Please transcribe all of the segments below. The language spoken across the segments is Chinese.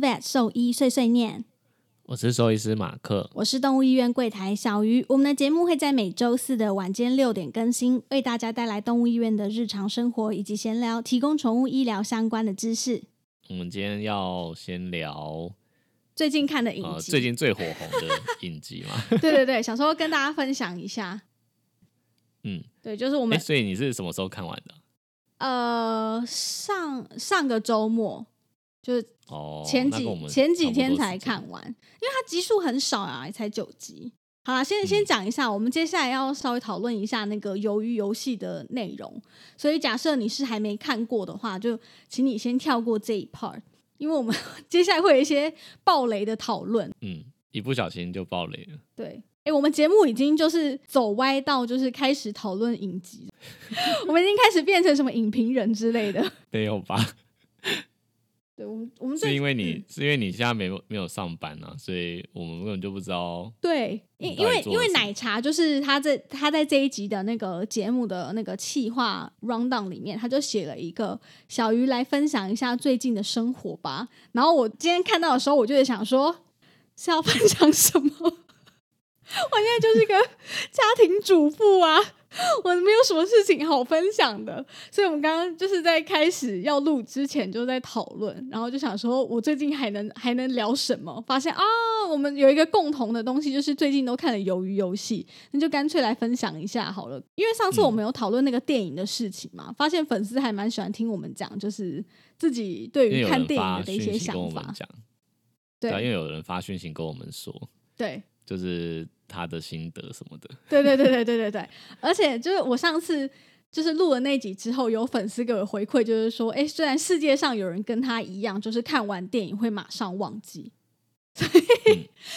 Vet 兽医碎碎念，我是兽医师马克。我是动物医院柜台小鱼。我们的节目会在每周四的晚间六点更新，为大家带来动物医院的日常生活以及闲聊，提供宠物医疗相关的知识。我们今天要先聊最近看的影呃集，最近最火红的影集嘛？对对对，想说跟大家分享一下。嗯，对，就是我哎、们、所以你是什么时候看完的？呃上上个周末，就是哦，前几、前几天才看完，因为它集数很少啊，才九集。好啦，先嗯先讲一下，我们接下来要稍微讨论一下那个鱿鱼游戏的内容。所以假设你是还没看过的话，就请你先跳过这一 part，因为我们 接下来会有一些暴雷的讨论。嗯，一不小心就暴雷了。对，哎、我们节目已经就是走歪到就是开始讨论影集，我们已经开始变成什么影评人之类的。没有吧？对，我们我们是因为你、是因为你现在没有没有上班啊，所以我们根本就不知道。对，因因为因为奶茶就是他在他在这一集的那个节目的那个企划 rundown 里面，他就写了一个小鱼来分享一下最近的生活吧。然后我今天看到的时候，我就在想说是要分享什么？我现在就是个家庭主妇啊，我没有什么事情好分享的，所以我们刚刚就是在开始要录之前就在讨论，然后就想说我最近还能还能聊什么？发现啊，我们有一个共同的东西，就是最近都看了《鱿鱼游戏》，那就干脆来分享一下好了。因为上次我们有讨论那个电影的事情嘛，发现粉丝还蛮喜欢听我们讲，就是自己对于看电影的一些想法。我们讲，啊，因为有人发讯息跟我们说，对就是他的心得什么的。对对对对对对对，而且就是我上次就是录了那集之后，有粉丝给我回馈，就是说，哎，虽然世界上有人跟他一样，就是看完电影会马上忘记，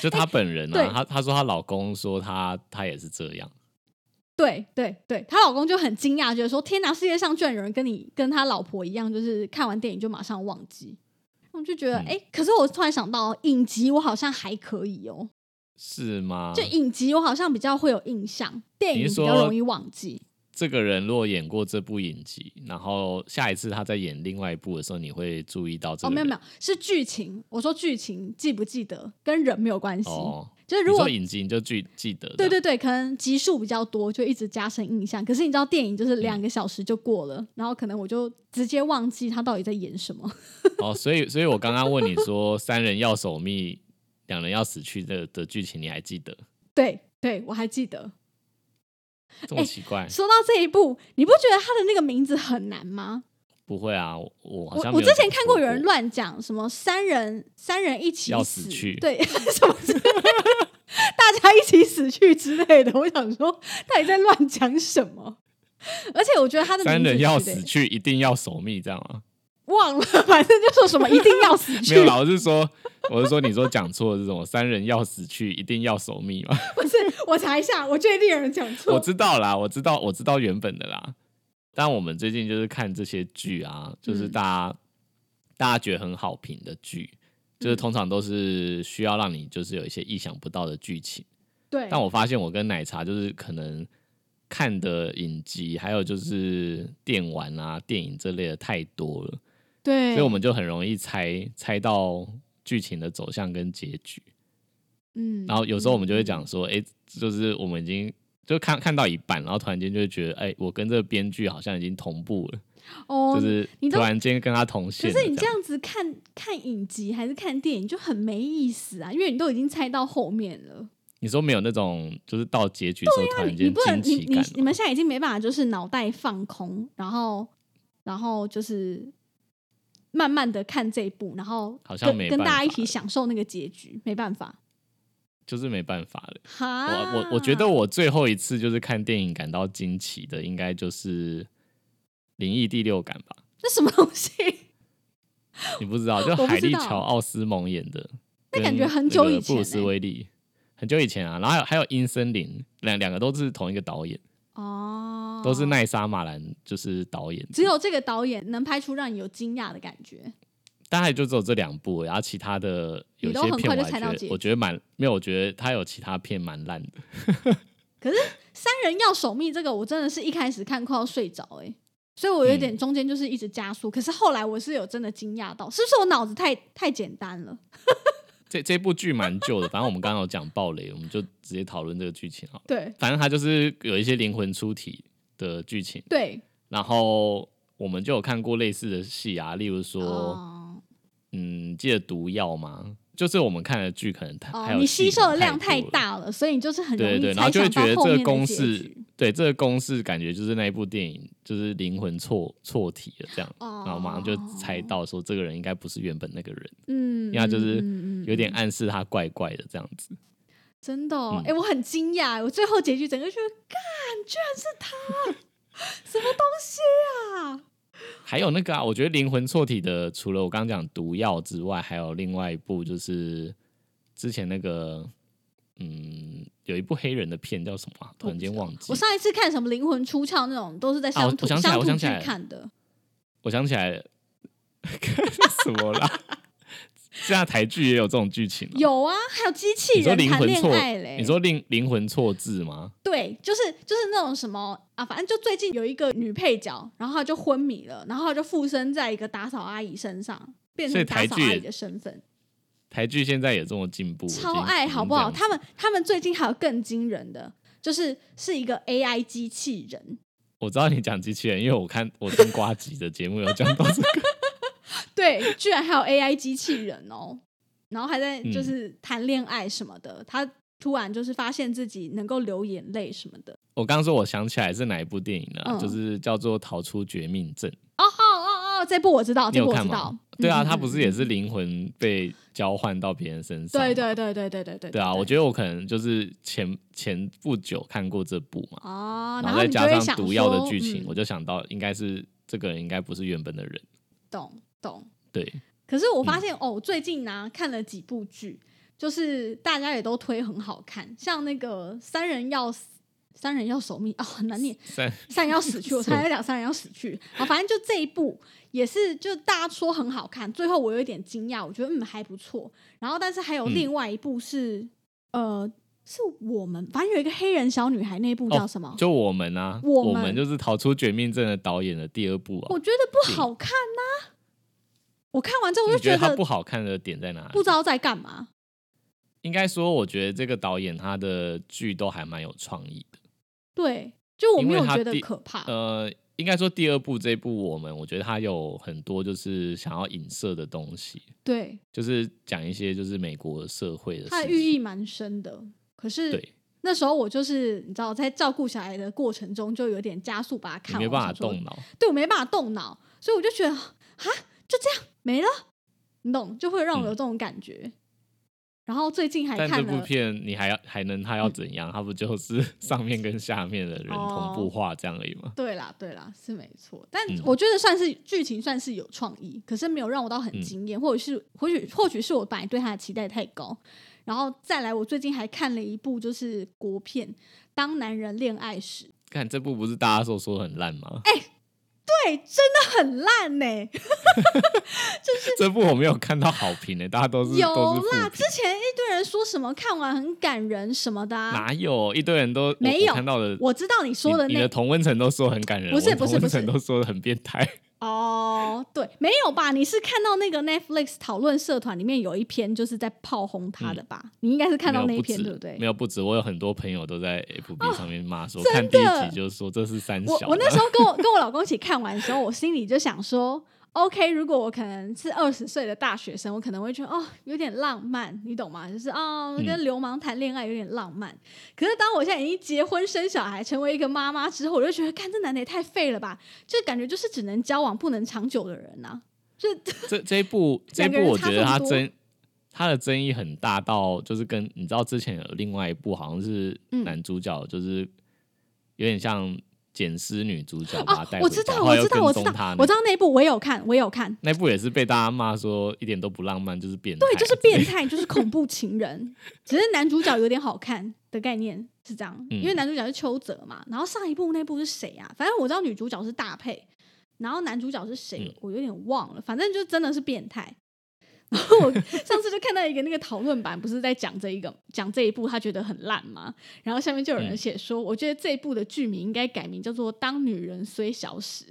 就她本人对啊，她她说她老公说他他也是这样，对对对，她老公就很惊讶，觉得说，天哪，世界上居然有人跟你跟他老婆一样，就是看完电影就马上忘记。我就觉得，嗯。哎、可是我突然想到，影集我好像还可以哦，是吗？就影集我好像比较会有印象，电影比较容易忘记。这个人如果演过这部影集，然后下一次他在演另外一部的时候，你会注意到这哦，个人没有没有，是剧情。我说剧情记不记得跟人没有关系，哦，就是如果影集你就记记得，对对对，可能集数比较多，就一直加深印象。可是你知道电影就是两个小时就过了，然后可能我就直接忘记他到底在演什么。哦，所以所以我刚刚问你说三人要守密，两人要死去的的剧情，你还记得？对对，我还记得。这么奇怪？说到这一部，你不觉得他的那个名字很难吗？不会啊，我我好我像我之前看过有人乱讲什么三人三人一起要死死去对 什么之类大家一起死去之类的。我想说，到底在乱讲什么？而且我觉得他的名字三人要死去，一定要守密，这样啊？忘了，反正就说什么一定要死去没有，啦，我是说，我是说，你说讲错这种三人要死去，一定要守密嘛？不是我查一下，我觉得一定有人讲错。我知道啦，我知道，我知道原本的啦。但我们最近就是看这些剧啊，就是嗯大家、大家觉得很好评的剧，就是嗯通常都是需要让你就是有一些意想不到的剧情。对，但我发现我跟奶茶就是可能看的影集，还有就是电玩啊、电影这类的太多了，对，所以我们就很容易猜猜到剧情的走向跟结局。嗯，然后有时候我们就会嗯讲说，哎、就是我们已经就看看到一半，然后突然间就会觉得，哎、我跟这个编剧好像已经同步了，哦，就是你突然间跟他同可线可。是你这样样子看看影集还是看电影就很没意思啊，因为你都已经猜到后面了。你说没有那种就是到结局的时候突然你间不能你你惊奇感你们现在已经没办法，就是脑袋放空，然后然后就是慢慢的看这一部，然后好像跟跟没办法大家一起享受那个结局，没办法。就是没办法了。我我我觉得我最后一次就是看电影感到惊奇的，应该就是《灵异第六感》吧？那什么东西？你不知道？就海莉乔奥斯蒙演的，那感觉很久以前布鲁斯欸威利，很久以前啊。然后还有还有阴森林，两两个都是同一个导演，哦，都是奈莎马兰就是导演。只有这个导演能拍出让你有惊讶的感觉。大概就只有这两部，然后其他的有些你都很快就片我还觉得猜到结局我觉得蛮没有，我觉得他有其他片蛮烂的。可是三人要守密这个，我真的是一开始看快要睡着哎、所以我有嗯点中间就是一直加速。可是后来我是有真的惊讶到，是不是我脑子太太简单了？这这部剧蛮旧的，反正我们刚刚有讲暴雷，我们就直接讨论这个剧情好了。对反正它就是有一些灵魂出体的剧情，对，然后我们就有看过类似的戏啊，例如说，哦嗯，记得毒药吗？就是我们看的剧可能太、哦，你吸收的量太，大了，所以你就是很容对对，然后就会觉得这个公式。，对这个公式感觉就是那一部电影就是灵魂错错题了这样，哦然后马上就猜到说这个人应该不是原本那个人，嗯，因为他就是有点暗示他怪怪的这样子。真的、哦，嗯哎、我很惊讶，我最后结局整个觉得，干，居然是他，什么东西啊？还有那个啊，我觉得灵魂错体的，除了我刚刚讲毒药之外，还有另外一部就是之前那个，嗯，有一部黑人的片叫什么、啊？突然间忘记我。上一次看什么灵魂出窍那种，都是在乡土、乡土剧我想起来看的。我想起来了，什么啦？现在台剧也有这种剧情吗？有啊，还有机器人谈恋灵魂错爱嘞。你说灵灵魂错字吗？对，就是就是那种什么啊，反正就最近有一个女配角，然后她就昏迷了，然后她就附身在一个打扫阿姨身上，变所以成打台剧也扫阿姨的身份，台剧现在也这么进步，超爱好不好？他们他们最近还有更惊人的，就是是一个 AI 机器人，我知道你讲机器人，因为我看我听瓜吉的节目有讲到这个，对，居然还有 A I 机器人哦，然后还在就是谈恋爱什么的。他突然就是发现自己能够流眼泪什么的。我刚刚说，我想起来是哪一部电影呢？就是叫做《逃出绝命镇》。哦哦哦，这部我知道，你有看道？对啊，他不是也是灵魂被交换到别人身上？对对对对对对对。对啊，我觉得我可能就是前前不久看过这部嘛。哦，然后再加上毒药的剧情，我就想到应该是这个人应该不是原本的人。懂。懂。对，可是我发嗯现、哦，最近呢、看了几部剧，就是大家也都推很好看，像那个《三人要死》。三人要守密哦，很难念。三三人要死去，我才在讲三人要死去。好，反正就这一部也是，就大家说很好看，最后我有一点惊讶，我觉得嗯还不错。然后，但是还有嗯另外一部是、呃，是我们反正有一个黑人小女孩那一部叫什么？就我们啊，我们我们就是逃出绝命镇的导演的第二部啊我。觉得不好看呐、我看完之后我你就得觉得他不好看的点在哪里不？知道在干嘛。应该说，我觉得这个导演他的剧都还蛮有创意的。对，就我因没有觉得可怕。呃，应该说第二部这一部我们，我觉得他有很多就是想要影射的东西，对，就是讲一些就是美国社会的它的事情。寓意蛮深的。可是对，那时候我就是你知道，在照顾小孩的过程中，就有点加速把它看没办法动脑。对我没办法动脑，所以我就觉得啊，就这样没了，你懂，就会让我有这种感觉。然后最近还嗯但这部，片你还要还能他要怎样？他不就是上面跟下面的人哦同步化这样而已吗？对啦对啦是没错，但嗯我觉得算是剧情算是有创意，可是没有让我到很嗯惊艳，或者是或许或许是我本来对他的期待太高。然后再来，我最近还看了一部就是国片《当男人恋爱时》，看这部不是大家都说很烂吗？哎对，真的很烂呢、这部我没有看到好评呢、大家都是有啦，之前一堆人说什么看完很感人什么的、啊，哪有？一堆人都我没有看到的，我知道你说的那你你的同温层都说很感人，不是不是不是。层都说的很变态。哦，对，没有吧？你是看到那个 Netflix 讨论社团里面有一篇就是在炮轰他的吧？你应该是看到那一篇，对不对？没有不止，我有很多朋友都在 FB 上面骂说，真看第一集就说这是三小。我我那时候跟我跟我老公一起看完的时候，我心里就想说，OK，如果我可能是二十岁的大学生，我可能会觉得哦，有点浪漫，你懂吗？就是哦，嗯。跟流氓谈恋爱有点浪漫。可是当我现在已经结婚生小孩，成为一个妈妈之后，我就觉得，看这男的也太废了吧，就感觉就是只能交往不能长久的人呐、就这这一部这一部，我觉得他争他的争议很大到就是跟你知道之前有另外一部好像是嗯。男主角就是有点像捡尸女主角把他带，哦我知道，我知道，我知道我知道那部我也有看，我也有看。那部也是被大家骂说一点都不浪漫，就是变态，对，就是变态，就是恐怖情人。只是男主角有点好看的概念是这样，嗯因为男主角是邱泽嘛。然后上一部那部是谁啊？反正我知道女主角是大配，然后男主角是谁，嗯我有点忘了。反正就真的是变态。然 后我上次就看到一个那个讨论版，不是在讲这一个讲这一部，他觉得很烂嘛。然后下面就有人嗯写说，我觉得这一部的剧名应该改名叫做《当女人虽小时》。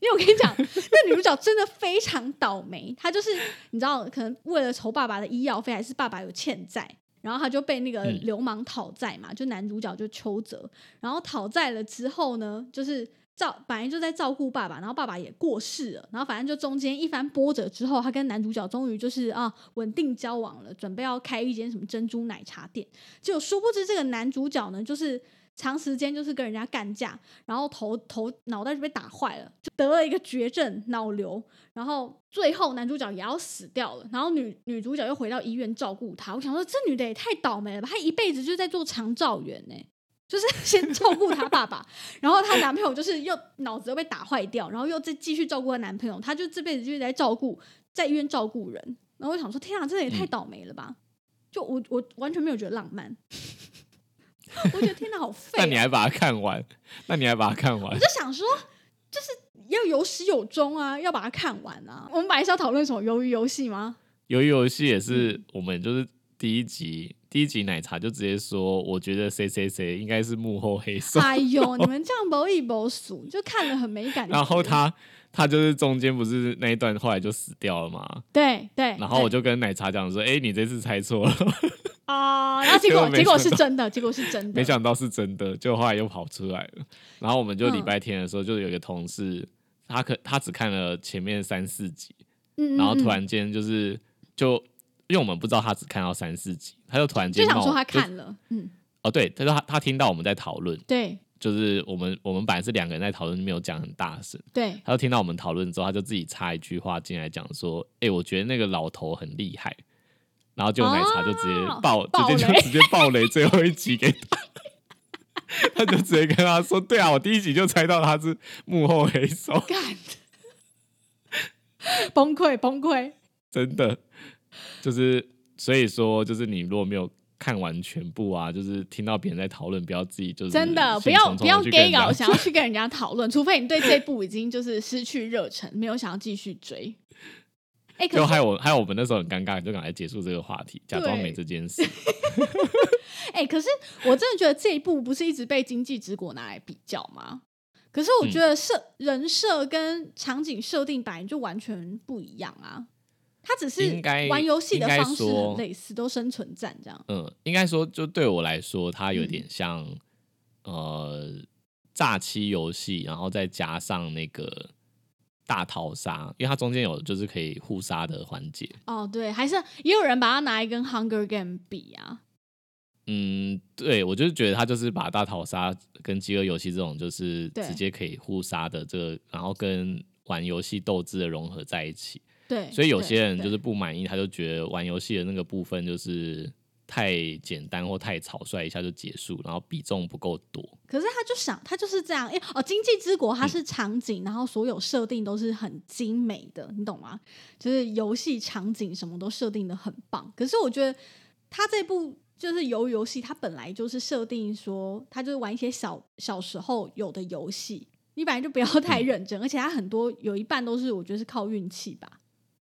因为我跟你讲，那女主角真的非常倒霉，她就是你知道，可能为了筹爸爸的医药费，还是爸爸有欠债，然后她就被那个嗯流氓讨债嘛，就男主角就邱泽，然后讨债了之后呢，就是照本来就在照顾爸爸，然后爸爸也过世了，然后反正就中间一番波折之后，他跟男主角终于就是啊稳定交往了，准备要开一间什么珍珠奶茶店，就殊不知这个男主角呢，就是长时间就是跟人家干架，然后头头脑袋就被打坏了，就得了一个绝症脑瘤，然后最后男主角也要死掉了，然后女女主角又回到医院照顾他。我想说，这女的也太倒霉了吧！她一辈子就在做长照员呢、就是 先照顾她爸爸，然后她男朋友就是又脑子又被打坏掉，然后又再继续照顾她男朋友，她就这辈子就是在照顾在医院照顾人。然后我想说，天啊，这也太嗯倒霉了吧！就我我完全没有觉得浪漫，我觉得天哪，好废、哦。那你还把它看完？那你还把它看完我？就想说，就是要有始有终啊，要把它看完啊。我们本来是要讨论什么鱿鱼游戏吗？鱿鱼游戏也是嗯我们就是第一集第一集奶茶就直接说，我觉得谁谁谁应该是幕后黑手，哎呦，你们这样不一不数，就看了很没感觉。然后他他就是中间不是那一段后来就死掉了嘛，对对，然后我就跟奶茶讲说，哎、你这次猜错了，啊，然后结结果结果是真的，结果是真的。没想到是真的，就后来又跑出来了。然后我们就嗯礼拜天的时候，就有一个同事，他可他只看了前面三四集，嗯，嗯然后突嗯然间就是就因为我们不知道他只看到三四集，他就突然间就想说他看了，嗯，哦，对，他说他他听到我们在讨论，对就是我们我们本来是两个人在讨论，没有讲很大声，对，他就听到我们讨论之后，他就自己插一句话进来讲说：“哎、我觉得那个老头很厉害。”然后就奶茶就直接哦爆，直接就直接爆雷最后一集给他，他就直接跟他说：“对啊，我第一集就猜到他是幕后黑手，干，崩溃崩溃。真的。”就是所以说，就是你如果没有看完全部啊，就是听到别人在讨论，不要自己就是真的不要不要 gay 搞，想要去跟人家讨论，除非你对这部已经就是失去热忱，没有想要继续追。哎、可就是害我害我们那时候很尴尬，就赶快结束这个话题，假装对没这件 事。哎、可是我真的觉得这一部不是一直被《经济之国》拿来比较吗？可是我觉得设、人设跟场景设定本来就完全不一样啊。它只是玩游戏的方式很类似，都生存战这样。嗯，应该说，就对我来说，它有嗯点像、呃诈欺游戏，然后再加上那个大逃杀，因为它中间有就是可以互杀的环节。哦，对，还是也有人把它拿来跟《Hunger Game》比啊。嗯，对我就是觉得它就是把大逃杀跟饥饿游戏这种就是直接可以互杀的这个，然后跟玩游戏斗志的融合在一起。对，所以有些人就是不满意，他就觉得玩游戏的那个部分就是太简单或太草率，一下就结束，然后比重不够多。可是他就想，他就是这样，因为哦，《经济之国》它嗯是场景，然后所有设定都是很精美的，你懂吗？就是游戏场景什么都设定的很棒。可是我觉得他这部就是鱿鱼游戏，它本来就是设定说，他就是玩一些小小时候有的游戏，你本来就不要太嗯认真，而且它很多有一半都是我觉得是靠运气吧。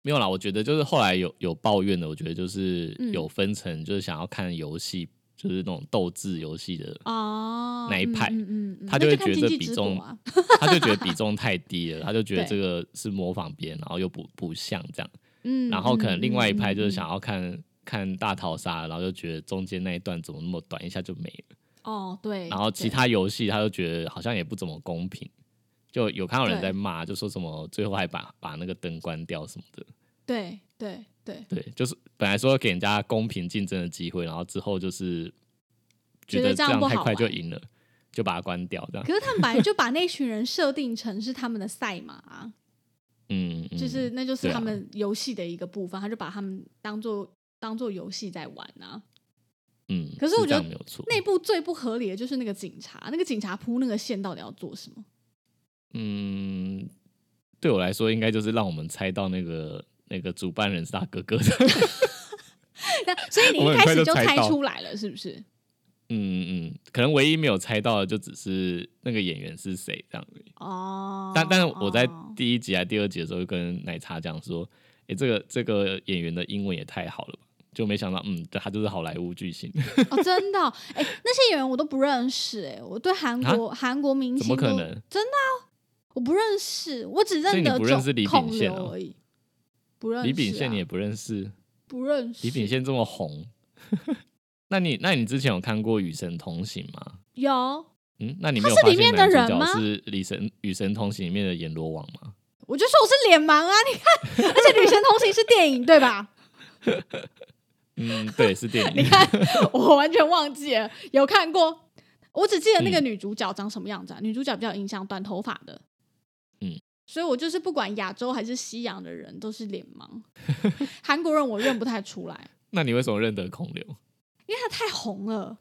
没有啦，我觉得就是后来有有抱怨的，我觉得就是嗯。有分成，就是想要看游戏，就是那种斗智游戏的，哦，那一派嗯嗯嗯，他就会觉得比重 他就觉得比重太低了，他就觉得对这个是模仿别人，然后又不不像这样。嗯，然后可能另外一派就是嗯想要看看大逃杀，然后就觉得中间那一段怎么那么短，一下就没了。哦，对，然后其他游戏他就觉得好像也不怎么公平，就有看到人在骂，就说什么最后还把把那个灯关掉什么的。对对对，对，就是本来说给人家公平竞争的机会，然后之后就是觉觉得得这这样不好样太快就赢了，就把它关掉，这样。可是他们本来就把那群人设定成是他们的赛马、啊，嗯，嗯就是那就是他们游戏的一个部分，他就把他们当做当做游戏在玩啊。嗯，可是我觉得这样没有错。那部最不合理的就是那个警察，那个警察铺那个线到底要做什么？嗯，对我来说，应该就是让我们猜到那个那个主办人是他哥哥的。那所以你一开始就就猜出来了，是不是？嗯嗯，可能唯一没有猜到的就只是那个演员是谁这样而已。哦，但但是我在哦第一集还第二集的时候，就跟奶茶讲说，哎，这个这个演员的英文也太好了吧？就没想到，嗯，对他就是好莱坞巨星，哦，真的哦，哎、那些演员我都不认识，哎，我对韩国韩国明星怎么可能？我不认识，我只认得你不认识李孔秉宪而已，不认识、啊。李秉宪你也不认识，不认识？李秉宪这么红，那你那你之前有看过《与神同行》吗？有嗯，那你没有发现他是里面的男主人吗角是《李神《与神同行》里面的阎罗王吗？我就说我是脸盲啊！你看，而且《女神同行》是电影对吧？嗯，对，是电影你。看，我完全忘记了有看过，我只记得那个女主角长什么样子啊？女主角比较有印象，短头发的。嗯，所以我就是不管亚洲还是西洋的人都是脸盲，韩国人我认不太出来，那你为什么认得孔刘？因为他太红了。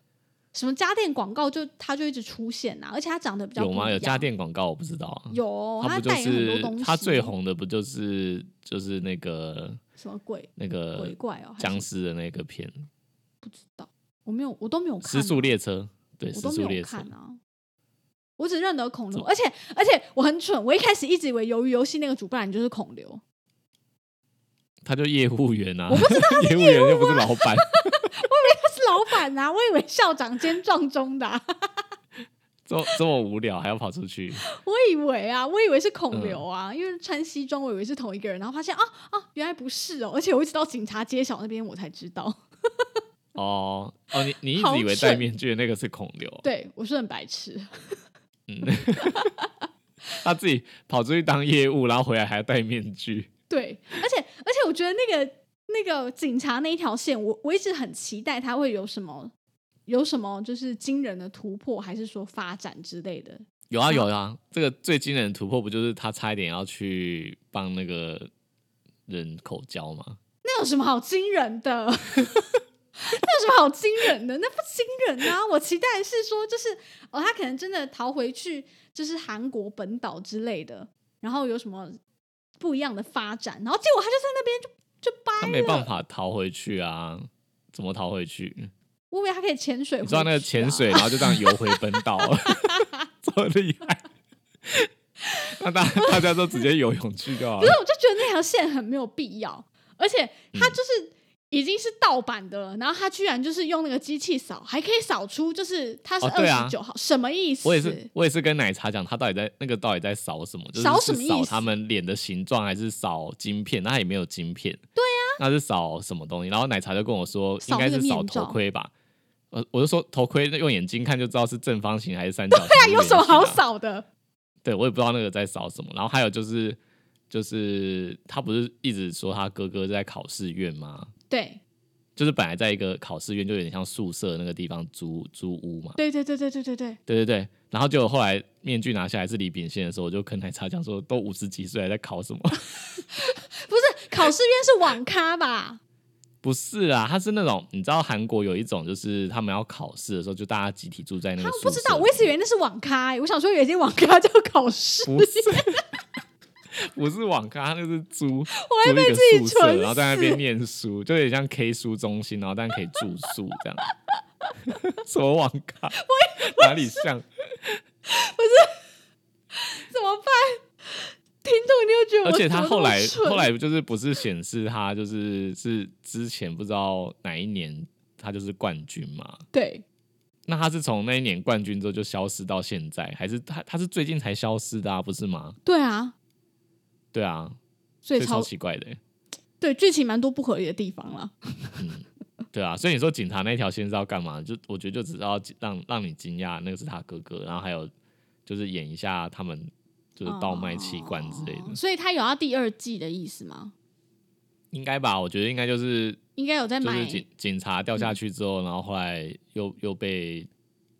什么家电广告就他就一直出现啊，而且他长得比较有吗？有家电广告我不知道啊。有，他代言很多西。他最红的不就是就是那个什么鬼那个鬼怪哦？僵尸的那个片不知道，我没有，我都没有《看、时速，列车》？对，《我都没有时速列车看》啊。我只认得孔刘，而且而且我很蠢，我一开始一直以为鱿鱼游戏那个主办人就是孔刘，他就业务员啊，我不知道 业务员又不是老板。我以为他是老板啊，我以为校长兼撞钟的啊、这么这么无聊还要跑出去？我以为啊，我以为是孔刘嗯。啊，因为穿西装，我以为是同一个人，然后发现啊啊，原来不是哦，而且我一直到警察揭晓那边我才知道，哦哦，你你一直以为戴面具的那个是孔刘，对我是很白痴，嗯，他自己跑出去当业务，然后回来还要戴面具。对，而且而且我觉得那个那个警察那一条线，我我一直很期待他会有什么有什么就是惊人的突破，还是说发展之类的。有啊有啊，这个最惊人的突破不就是他差一点要去帮那个人口交吗？那有什么好惊人的？那有什么好惊人的？那不惊人啊！我期待的是说，就是哦，他可能真的逃回去，就是韩国本岛之类的，然后有什么不一样的发展，然后结果他就在那边就就掰他没办。法逃回去啊，怎么逃回去？我以为他可以潜水、你知道那个潜水，然后就这样游回本岛了，这么厉害？那大大家都直接游泳去就好了可是。我就觉得那条线很没有必要，而且他就是已经是盗版的了，然后他居然就是用那个机器扫，还可以扫出就是他是二十九号，什么意思？我也是，我也是跟奶茶讲，他到底在那个到底在扫什么？就是扫什么意思他们脸的形状，还是扫晶片？那也没有晶片。对呀、那是扫什么东西？然后奶茶就跟我说，应该是扫头盔吧。呃，我就说头盔用眼睛看就知道是正方形还是三角形。对啊，有什么好？扫的？对，我也不知道那个在扫什么。然后还有就是，就是他不是一直说他哥哥在考试院吗？对就是本来在一个考试院，就有点像宿舍那个地方租租屋嘛。对对对对对对对，对对对，然后就后来面具拿下来是李秉宪的时候，我就跟奶茶讲说，都五十几岁还在考什么？不是考试院是网咖吧？不是啊，他是那种你知道韩国有一种就是他们要考试的时候，就大家集体住在那个不知道，我一直以为那是网咖、欸，我想说有一间网咖叫考试，不是。不是网咖，他那是租，我还被自己宿舍，然后在那死边念书，就有点像 K 书中心，然后但可以住宿这样。什么网咖？哪里像？不是怎么办？听众一定会觉得我而且他后来后来就是不是显示他就是是之前不知道哪一年他就是冠军嘛？对那他是从那一年冠军之后就消失到现在，还是他他是最近才消失的啊？不是吗？对啊，对啊，所以超超奇怪的欸、对剧情蛮多不合理的地方了。对啊，所以你说警察那条线是要干嘛？就我觉得就只是要让让你惊讶那个是他哥哥，然后还有就是演一下他们就是倒卖器官之类的，哦所以他有要第二季的意思吗？应该吧？我觉得应该就是应该有在买就是警警察掉下去之后，然后后来又又被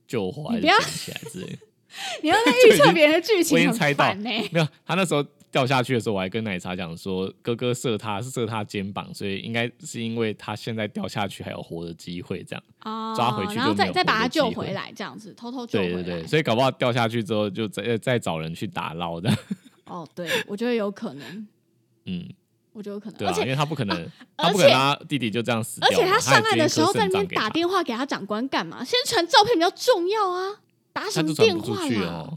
救活还是你不要捡起来之类的。你要在预测别人的剧情，很我已经猜到烦呢、没有，他那时候掉下去的时候，我还跟奶茶讲说，哥哥射他是射他肩膀，所以应该是因为他现在掉下去还有活的机会，这样。哦，抓回去然后再再把他救回来，这样子偷偷救回来。对对对，所以搞不好掉下去之后就再再找人去打捞的，哦，对，我觉得有可能，嗯，我觉得有可能，对啊，因为他不可能，而他不可能他弟弟就这样死掉，而且他上岸的时候在那边打电话给他长官干嘛？先传照片比较重要啊，打什么电话啦？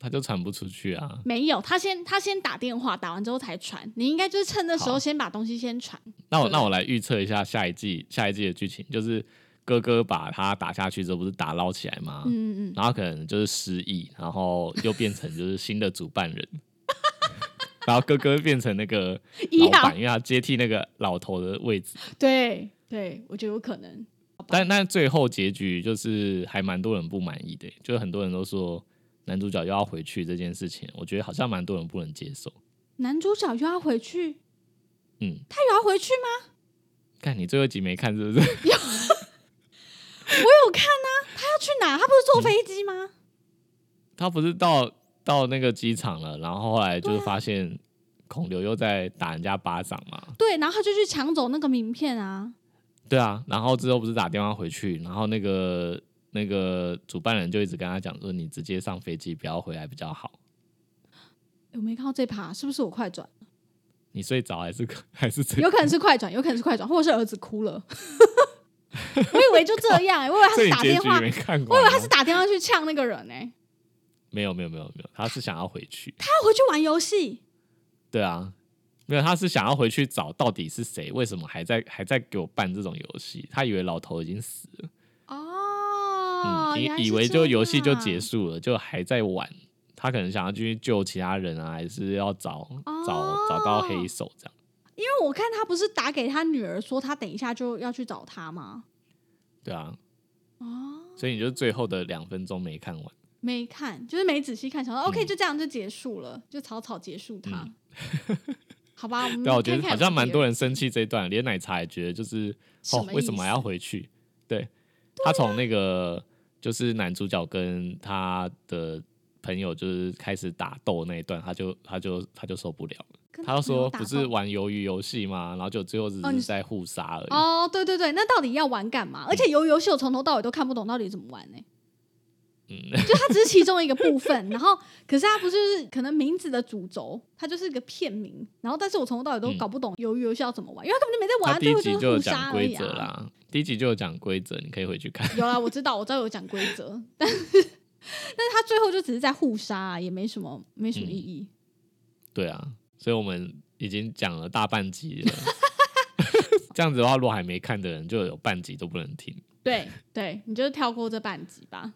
哦，他就传不出去啊。没有，他先他先打电话，打完之后才传。你应该就是趁那时候先把东西先传。那我那我来预测一下下一季下一季的剧情，就是哥哥把他打下去之后，不是打捞起来吗？嗯嗯嗯，然后可能就是失忆，然后又变成就是新的主办人，然后哥哥变成那个 老板，因为他接替那个老头的位置。对对，我觉得有可能。但但最后结局就是还蛮多人不满意的，就是很多人都说男主角又要回去这件事情，我觉得好像蛮多人不能接受。男主角又要回去，嗯，他有要回去吗？看你最后一集没看是不是？我有看啊，他要去哪？他不是坐飞机吗？他不是到到那个机场了，然后后来就是发现孔刘又在打人家巴掌嘛。对，然后他就去抢走那个名片啊。对啊，然后之后不是打电话回去，然后那个那个主办人就一直跟他讲说，你直接上飞机，不要回来比较好。我没看到这趴，是不是我快转？你睡着还是 还是有可能是快转，有可能是快转，或者是儿子哭了。我以为就这样、欸，我以为他是打电话我。以为他是打电话去呛那个人呢、欸没有没有没有没有，他是想要回去。他要回去玩游戏。对啊，没有，他是想要回去找到底是谁，为什么还在还在给我办这种游戏？他以为老头已经死了，哦，嗯，以以为就游戏就结束了，就还在玩。他可能想要继续救其他人啊，还是要找找哦找到黑手这样。因为我看他不是打给他女儿说他等一下就要去找他吗？对啊，哦，所以你就最后的两分钟没看完。没看，就是没仔细看，想说 OK 嗯就这样就结束了，就草草结束它。好吧，我们对啊，我觉得好像蛮多人人生气这一段，连奶茶也觉得就是哦，为什么还要回去？对他从那个就是男主角跟他的朋友就是开始打斗那一段，他就他就他就受不了了。他说不是玩鱿鱼游戏吗？然后就最后只是在互杀而已。哦，对对对，那到底要玩干嘛？而且鱿鱼游戏我从头到尾都看不懂到底怎么玩呢、嗯，就它只是其中一个部分，然后可是它不是可能名字的主轴，它就是一个片名，然后但是我从头到尾都嗯搞不懂鱿鱼游戏要怎么玩，因为他根本就没在玩，他第一集最后是互就有讲杀而已规则啊。啦，第一集就有讲规则，你可以回去看。有啦，我知道，我知道有讲规则，但是但是他最后就只是在互杀、啊，也没什么没什么意义。对啊，所以我们已经讲了大半集了。这样子的话，如果还没看的人，就有半集都不能听。对对，你就跳过这半集吧。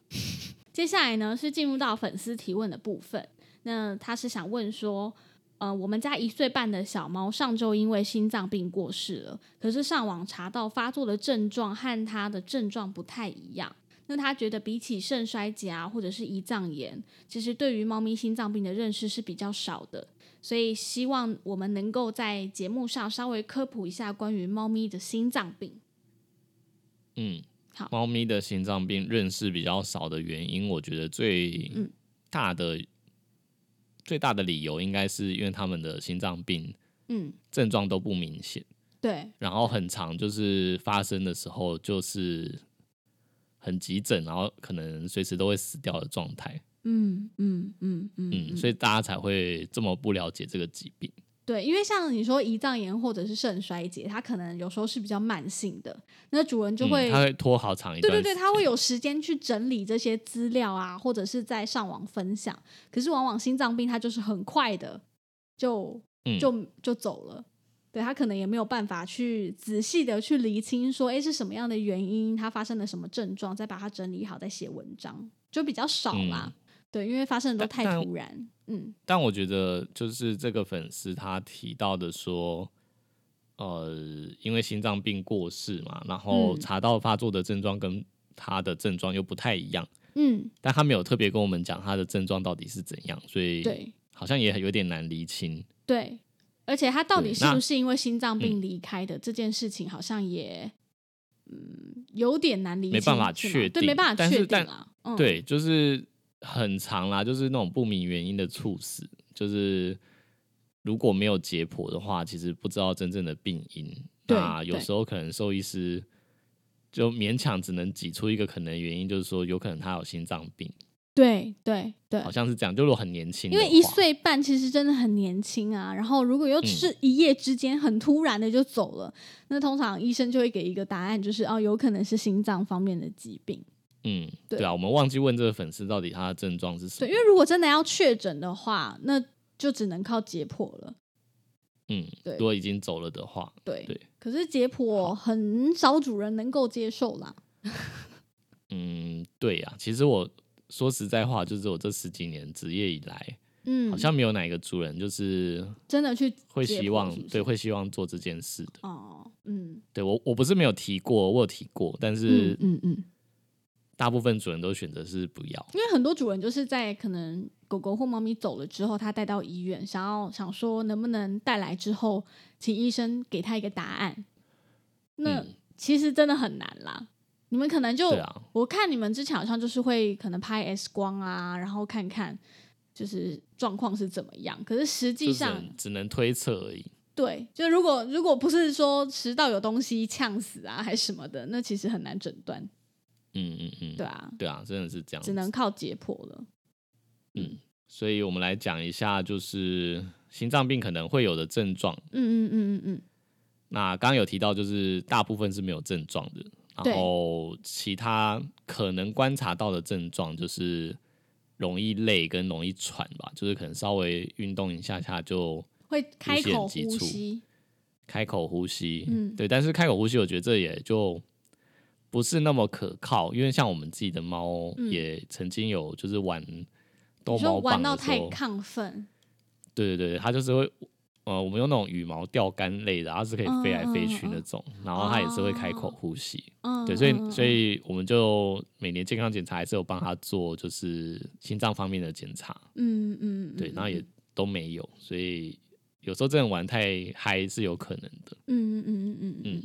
接下来呢是进入到粉丝提问的部分。那他是想问说，呃，我们家一岁半的小猫上周因为心脏病过世了，可是上网查到发作的症状和它的症状不太一样。那他觉得比起肾衰竭啊，或者是胰脏炎，其实对于猫咪心脏病的认识是比较少的，所以希望我们能够在节目上稍微科普一下关于猫咪的心脏病。嗯，好。猫咪的心脏病认识比较少的原因，我觉得最嗯。大的、最大的理由应该是因为他们的心脏病嗯，症状都不明显，对，然后很长，就是发生的时候就是很急诊，然后可能随时都会死掉的状态。嗯嗯嗯嗯。嗯，所以大家才会这么不了解这个疾病。对，因为像你说胰脏炎或者是肾衰竭，它可能有时候是比较慢性的，那主人就会、嗯、它会拖好长一段时间。对对对，他会有时间去整理这些资料啊，或者是在上网分享。可是往往心脏病它就是很快的就嗯就就走了。对他可能也没有办法去仔细的去厘清说，哎，是什么样的原因，他发生了什么症状，再把它整理好，再写文章，就比较少啦。对，因为发生的都太突然。嗯但我觉得就是这个粉丝他提到的说，呃，因为心脏病过世嘛，然后嗯查到发作的症状跟他的症状又不太一样，嗯，但他没有特别跟我们讲他的症状到底是怎样，所以对好像也有点难厘清。对，而且他到底是不是因为心脏病离开的、这件事情，好像也嗯有点难理解，没办法确对，没定办法确定但是但啊。嗯、对，就是很长啦，就是那种不明原因的猝死，就是如果没有解剖的话，其实不知道真正的病因。对那有时候可能兽医师就勉强只能挤出一个可能原因，就是说有可能他有心脏病，对对对好，像是这样。就如果很年轻，因为一岁半其实真的很年轻啊，然后如果又嗯是一夜之间很突然的就走了，那通常医生就会给一个答案，就是哦，有可能是心脏方面的疾病。嗯，对对啊，我们忘记问这个粉丝到底他的症状是什对，么。因为如果真的要确诊的话，那就只能靠解剖了。嗯，对如果已经走了的话，对，对可是解剖很少主人能够接受啦。嗯，对呀、其实我说实在话，就是我这十几年职业以来，嗯，好像没有哪一个主人就是真的去会希望是不是对会希望做这件事的。哦，嗯对我我不是没有提过，我有提过，但是嗯嗯嗯，大部分主人都选择是不要。因为很多主人就是在可能狗狗或猫咪走了之后，他带到医院，想要想说能不能带来之后，请医生给他一个答案。那、嗯其实真的很难啦。你们可能就、啊，我看你们之前好像就是会可能拍 X 光啊，然后看看就是状况是怎么样。可是实际上，能只能推测而已。对，就如果如果不是说食道有东西呛死啊，还是什么的，那其实很难诊断。嗯嗯嗯，对啊，对啊，真的是这样。只能靠解剖了。嗯，所以我们来讲一下，就是心脏病可能会有的症状。嗯嗯嗯嗯嗯，那刚刚有提到，就是大部分是没有症状的，对然后其他可能观察到的症状就是容易累跟容易喘吧，就是可能稍微运动一下下就会开口呼吸。开口呼吸。嗯对，但是开口呼吸，我觉得这也就不是那么可靠，因为像我们自己的猫嗯。也曾经有就是玩逗猫棒玩到太的时候，亢奋，对对对，它就是会。呃，我们用那种羽毛钓竿类的，它是可以飞来飞去那种，然后它也是会开口呼吸。嗯，对，所以嗯所以我们就每年健康检查还是有帮它做，就是心脏方面的检查，嗯嗯，对，嗯然后也都没有，所以有时候真的玩太嗨是有可能的，嗯嗯嗯嗯嗯。嗯，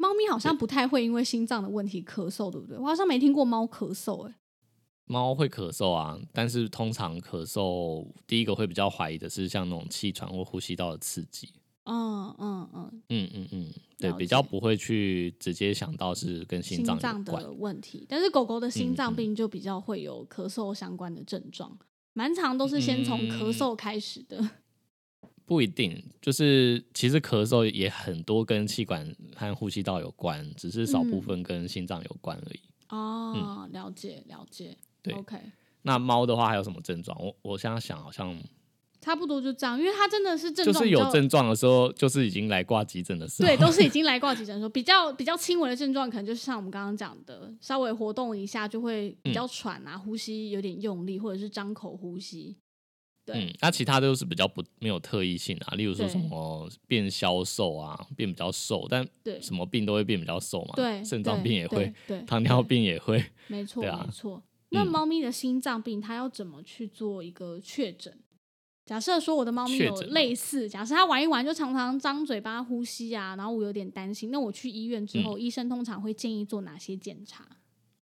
猫咪好像不太会因为心脏的问题咳嗽，对不对？我好像没听过猫咳嗽，哎，猫会咳嗽啊，但是通常咳嗽第一个会比较怀疑的是像那种气喘或呼吸道的刺激，嗯嗯嗯，嗯嗯嗯，对，比较不会去直接想到是跟心脏的问题，但是狗狗的心脏病就比较会有咳嗽相关的症状，蛮常都是先从咳嗯嗽开始的。不一定，就是其实咳嗽也很多跟气管和呼吸道有关，只是少部嗯分跟心脏有关而已。哦，了解了解，嗯对，OK，那猫的话还有什么症状？我我现在想好像差不多就这样，因为它真的是症状就是有症状的时候，就是已经来挂急诊的时候。对，都是已经来挂急诊的时候，比较比较轻微的症状，可能就是像我们刚刚讲的，稍微活动一下就会比嗯较喘啊，呼吸有点用力，或者是张口呼吸。对，嗯，那其他都是比较不没有特异性啊，例如说什么变消瘦啊，变比较瘦，但对什么病都会变比较瘦嘛。对，肾脏病也会，，对，糖尿病也会。没 错，啊没错。那嗯猫咪的心脏病，它要怎么去做一个确诊？假设说我的猫咪有类似，假设它玩一玩就常常张嘴巴呼吸啊，然后我有点担心，那我去医院之后，嗯医生通常会建议做哪些检查？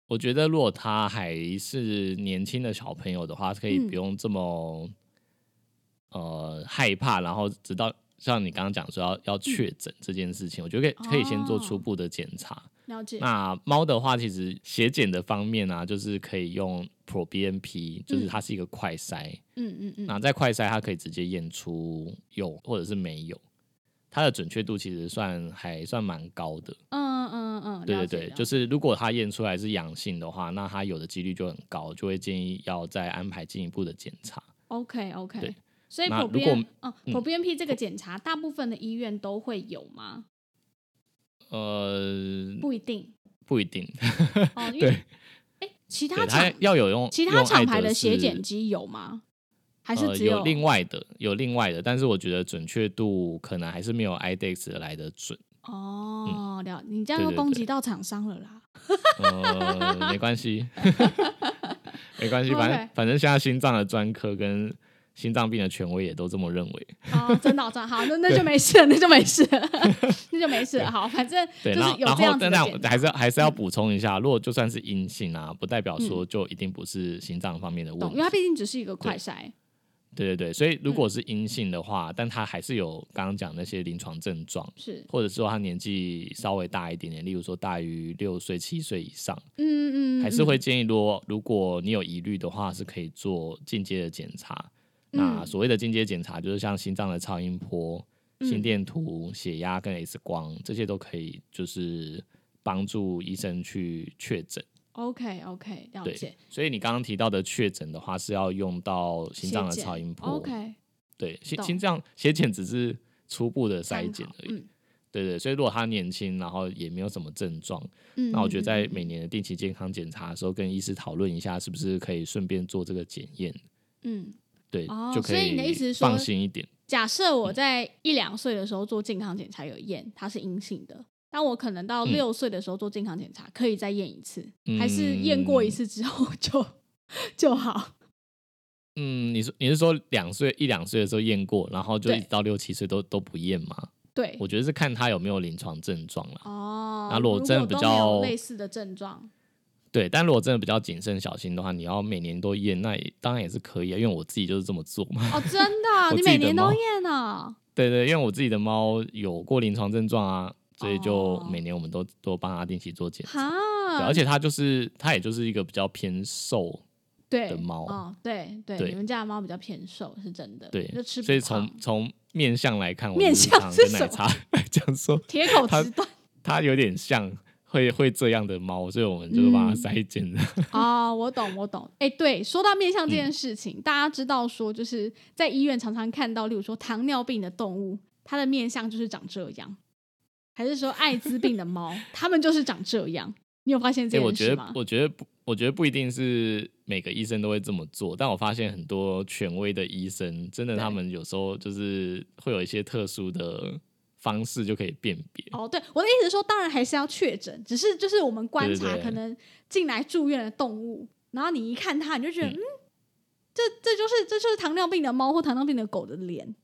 我觉得如果他还是年轻的小朋友的话，可以嗯不用这么、呃害怕，然后直到像你刚刚讲说要要确诊这件事情，我觉得可以可以先做初哦步的检查。了解，那猫的话，其实血检的方面啊，就是可以用 ProBNP，就是它是一个快筛。嗯嗯嗯，那在快筛，它可以直接验出有或者是没有，它的准确度其实算还算蛮高的。嗯嗯嗯，对对对，就是如果它验出来是阳性的话，那它有的几率就很高，就会建议要再安排进一步的检查。OK OK，对所以那 Pro 如果哦嗯 Pro BNP 这个检查，大部分的医院都会有吗？呃，不一定不一定，哦，因为对哎，其他厂要有用其他用厂牌的血检机有吗？还是呃只有另外的有另外的，但是我觉得准确度可能还是没有 IDEX 来的准。哦，了，你这样又攻击到厂商了啦。呃，没关系，没关系，反正反正现在心脏的专科跟心脏病的权威也都这么认为。哦，真的哦真的好，那 那就没事了，那就没事了，那就没事了。好，反正就对，是然后然有这样子后但那的还是要还是要补充一下，如果就算是阴性啊，不代表说嗯就一定不是心脏方面的问懂，题。因为它毕竟只是一个快筛。对对对，所以如果是阴性的话，但他还是有刚刚讲那些临床症状，是，或者说他年纪稍微大一点点，例如说大于六岁、七岁以上，嗯嗯，还是会建议说，如果你有疑虑的话，是可以做进阶的检查。那所谓的进阶检查，就是像心脏的超音波、心电图、血压跟 X 光，这些都可以，就是帮助医生去确诊。OK OK，了解。所以你刚刚提到的确诊的话，是要用到心脏的超音波。OK，对，心心脏血检只是初步的筛检而已。对对，所以如果他年轻，然后也没有什么症状，那我觉得在每年的定期健康检查的时候，跟医师讨论一下，是不是可以顺便做这个检验？嗯，对，就可以。所以你的意思是说，放心一点。假设我在一两岁的时候做健康检查有验，它是阴性的。但我可能到六岁的时候做健康检查，可以再验一次，还是验过一次之后就 就好？嗯，你说你是说两岁一两岁的时候验过，然后就一直到六七岁都都不验吗？对，我觉得是看他有没有临床症状了。哦，那如果真的比较类似的症状，对，但如果真的比较谨慎小心的话，你要每年都验，那当然也是可以啊，因为我自己就是这么做嘛。哦，真的，你每年都验啊？对对，因为我自己的猫有过临床症状啊。所以就每年我们都都帮它定期做检查，而且它就是它也就是一个比较偏瘦的猫，哦，对对，你们家的猫比较偏瘦是真的，对，就吃所以从从面相来看，我面相是奶茶 这样说，铁口直断，它有点像会会这样的猫，所以我们就把它筛检的。哦，我懂我懂，哎，对，说到面相这件事情，大家知道说就是在医院常常看到，例如说糖尿病的动物，它的面相就是长这样。还是说艾滋病的猫，它们就是长这样？你有发现这件事吗？我觉得，我觉得不，我觉得不一定是每个医生都会这么做。但我发现很多权威的医生，真的他们有时候就是会有一些特殊的方式就可以辨别。哦，对，我的意思是说，当然还是要确诊，只是就是我们观察可能进来住院的动物，然后你一看它，你就觉得，嗯，这这就是这就是糖尿病的猫或糖尿病的狗的脸。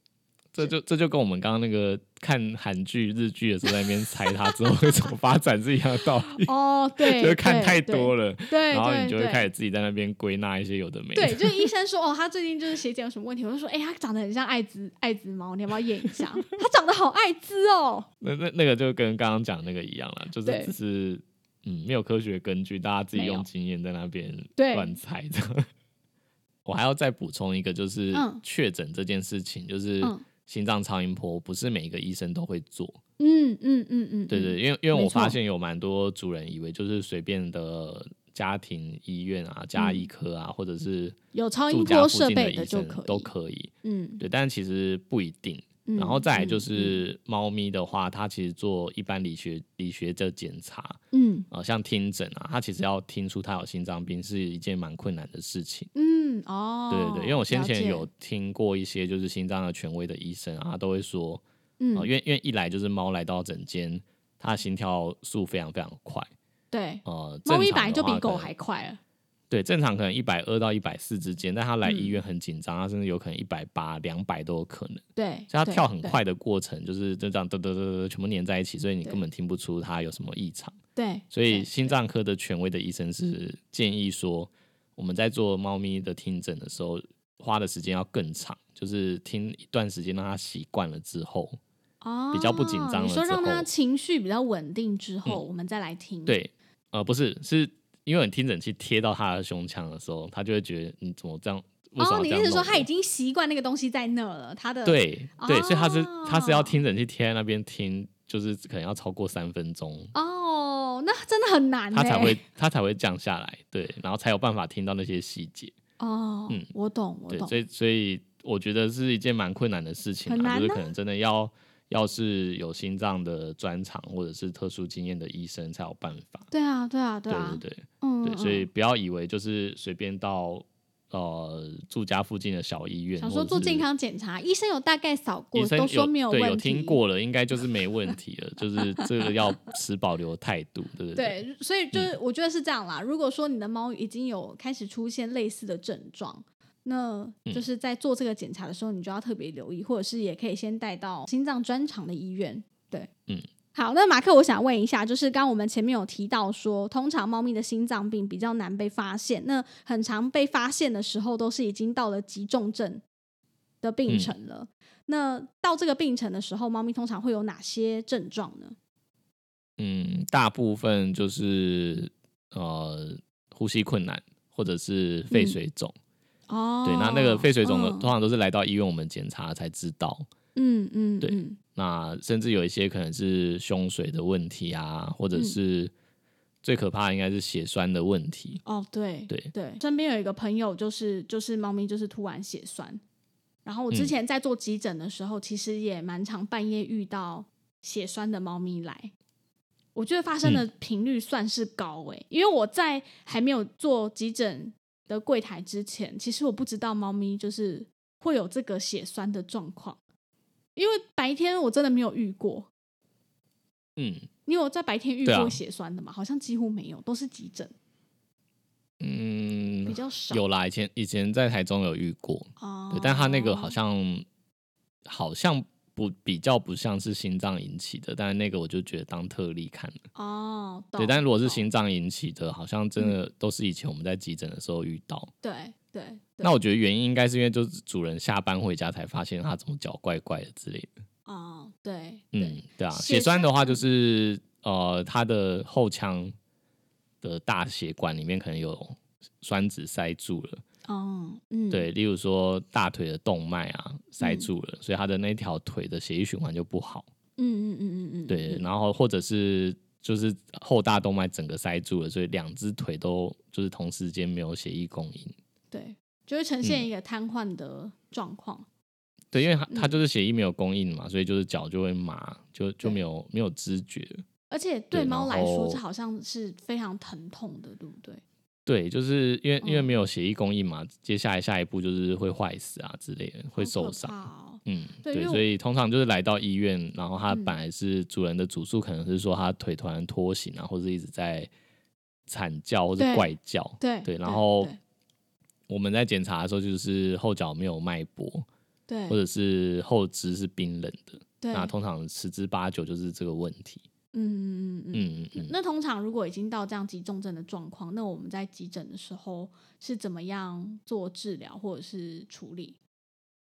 这就这就跟我们刚刚那个看韩剧、日剧的时候在那边猜他之后会怎么发展是一样的道理。哦，对，就是看太多了，对，然后你就会开始自己在那边归纳一些有的没。对，就是医生说哦，他最近就是血检有什么问题，我就说，哎，他长得很像艾滋艾滋猫，你要不要验一下？他长得好艾滋哦。那那那个就跟刚刚讲那个一样了，就是只是嗯没有科学根据，大家自己用经验在那边乱猜的。我还要再补充一个，就是确诊这件事情，就是。心脏超音波不是每一个医生都会做，嗯嗯嗯嗯，对对，因为因为我发现有蛮多主人以为就是随便的家庭医院啊、家医科啊，或者是有超音波设备的就可都可以，嗯，对，但其实不一定。然后再来就是猫咪的话，它其实做一般理学理学的检查，嗯，啊，像听诊啊，它其实要听出它有心脏病是一件蛮困难的事情，嗯，哦，对对对，因为我先前有听过一些就是心脏的权威的医生啊，他都会说，嗯，因为因为一来就是猫来到诊间，它的心跳速非常非常快，对，呃，猫咪本来就比狗还快了。对，正常可能一百二到一百四之间，但他来医院很紧张，他甚至有可能一百八、两百都有可能。对，所以他跳很快的过程，就是就这样嘚嘚嘚嘚全部粘在一起，所以你根本听不出他有什么异常。对，所以心脏科的权威的医生是建议说，我们在做猫咪的听诊的时候，花的时间要更长，就是听一段时间，让它习惯了之后，哦，比较不紧张了之后，让他情绪比较稳定之后，我们再来听。对，呃，不是是。因为你听诊器贴到他的胸腔的时候，他就会觉得你怎么这样？哦，你意思说他已经习惯那个东西在那了？他的对对，所以他是他是要听诊器贴在那边听，就是可能要超过三分钟。哦，那真的很难，他才会他才会降下来，对，然后才有办法听到那些细节。哦，嗯，我懂，我懂。所以所以我觉得是一件蛮困难的事情，就是可能真的要。要是有心脏的专长或者是特殊经验的医生才有办法。对啊，对啊，对啊，对对对，嗯，对，所以不要以为就是随便到呃住家附近的小医院，想说做健康检查，医生有大概扫过，都说没有问题，有听过了，应该就是没问题了，就是这个要持保留态度，对不对？对，所以就是我觉得是这样啦。如果说你的猫已经有开始出现类似的症状。那就是在做这个检查的时候，你就要特别留意，或者是也可以先带到心脏专长的医院。对，嗯，好，那马克，我想问一下，就是刚我们前面有提到说，通常猫咪的心脏病比较难被发现，那很常被发现的时候，都是已经到了急重症的病程了。那到这个病程的时候，猫咪通常会有哪些症状呢？嗯，大部分就是呃呼吸困难，或者是肺水肿。哦，对，那那个肺水肿的嗯。通常都是来到医院我们检查才知道。嗯嗯，对嗯。那甚至有一些可能是胸水的问题啊，或者嗯。是最可怕的应该是血栓的问题。哦，对对。对，身边有一个朋友，就是就是猫咪就是突然血栓，然后我之嗯。前在做急诊的时候，其实也蛮常半夜遇到血栓的猫咪来。我觉得发生的频率算是高诶、因为我在还没有做急诊的柜台之前，其实我不知道猫咪就是会有这个血栓的状况，因为白天我真的没有遇过。嗯你有在白天遇过血栓的吗？好像几乎没有，都是急诊嗯比，较少。有啦，以前以前在台中有遇过，哦，对，但他那个好像好像不比较不像是心脏引起的，但是那个我就觉得当特例看了。哦，对，懂但如果是心脏引起的，好像真的都是以前我们在急诊的时候遇到。对对，对那我觉得原因应该是因为就是主人下班回家才发现他怎么脚怪怪的之类的。哦，对，嗯对，，啊，血血栓的话就是呃，它的后腔的大血管里面可能有栓子塞住了，哦，嗯，对，例如说大腿的动脉啊塞嗯。住了，所以他的那条腿的血液循环就不好，嗯，嗯嗯嗯嗯，对，嗯。然后或者是就是后大动脉整个塞住了，所以两只腿都就是同时间没有血液供应，对，就会呈嗯。现一个瘫痪的状况。对，因为它它嗯就是血液没有供应嘛，所以就是脚就会麻，就就没有没有知觉。而且。对对猫来说，这好像是非常疼痛的，对不对？对，就是因为因为嗯没有协议供应嘛，接下来下一步就是会坏死啊之类的，会受伤。嗯，对，所以通常就是来到医院，然后它嗯本来是主人的主诉，可能是说他腿突然拖行啊，或者一直在惨叫或者怪叫。对对然后我们在检查的时候，就是后脚没有脉搏，对，或者是后肢是冰冷的，对，那通常十之八九就是这个问题。嗯嗯嗯嗯。那通常如果已经到这样急重症的状况，那我们在急诊的时候是怎么样做治疗或者是处理？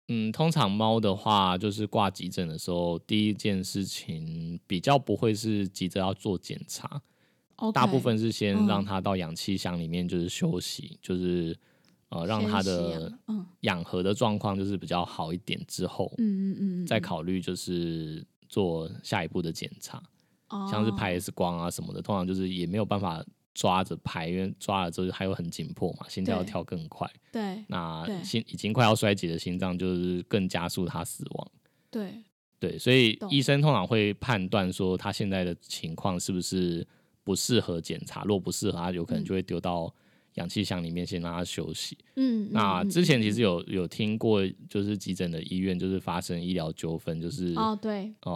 嗯，通常猫的话，就是挂急诊的时候，第一件事情比较不会是急着要做检查，大部分是先嗯。让它到氧气箱里面就是休息，就是呃让它的氧嗯。氧合的状况就是比较好一点之后，嗯嗯嗯，再嗯。考虑就是做下一步的检查，哦像是拍 X 光啊什么的，通常就是也没有办法抓着拍，因为抓了之后还有很紧迫嘛，心跳要跳更快，对那心已经快要衰竭的心脏就是更加速他死亡。对。对，所以医生通常会判断说他现在的情况是不是不适合检查，如果不适合，他有可能嗯。就会丢到氧气箱里面先让他休息。嗯，那嗯之前其嗯实有有听过，就是急诊的医院就是发生医疗纠纷，就是、嗯哦，对我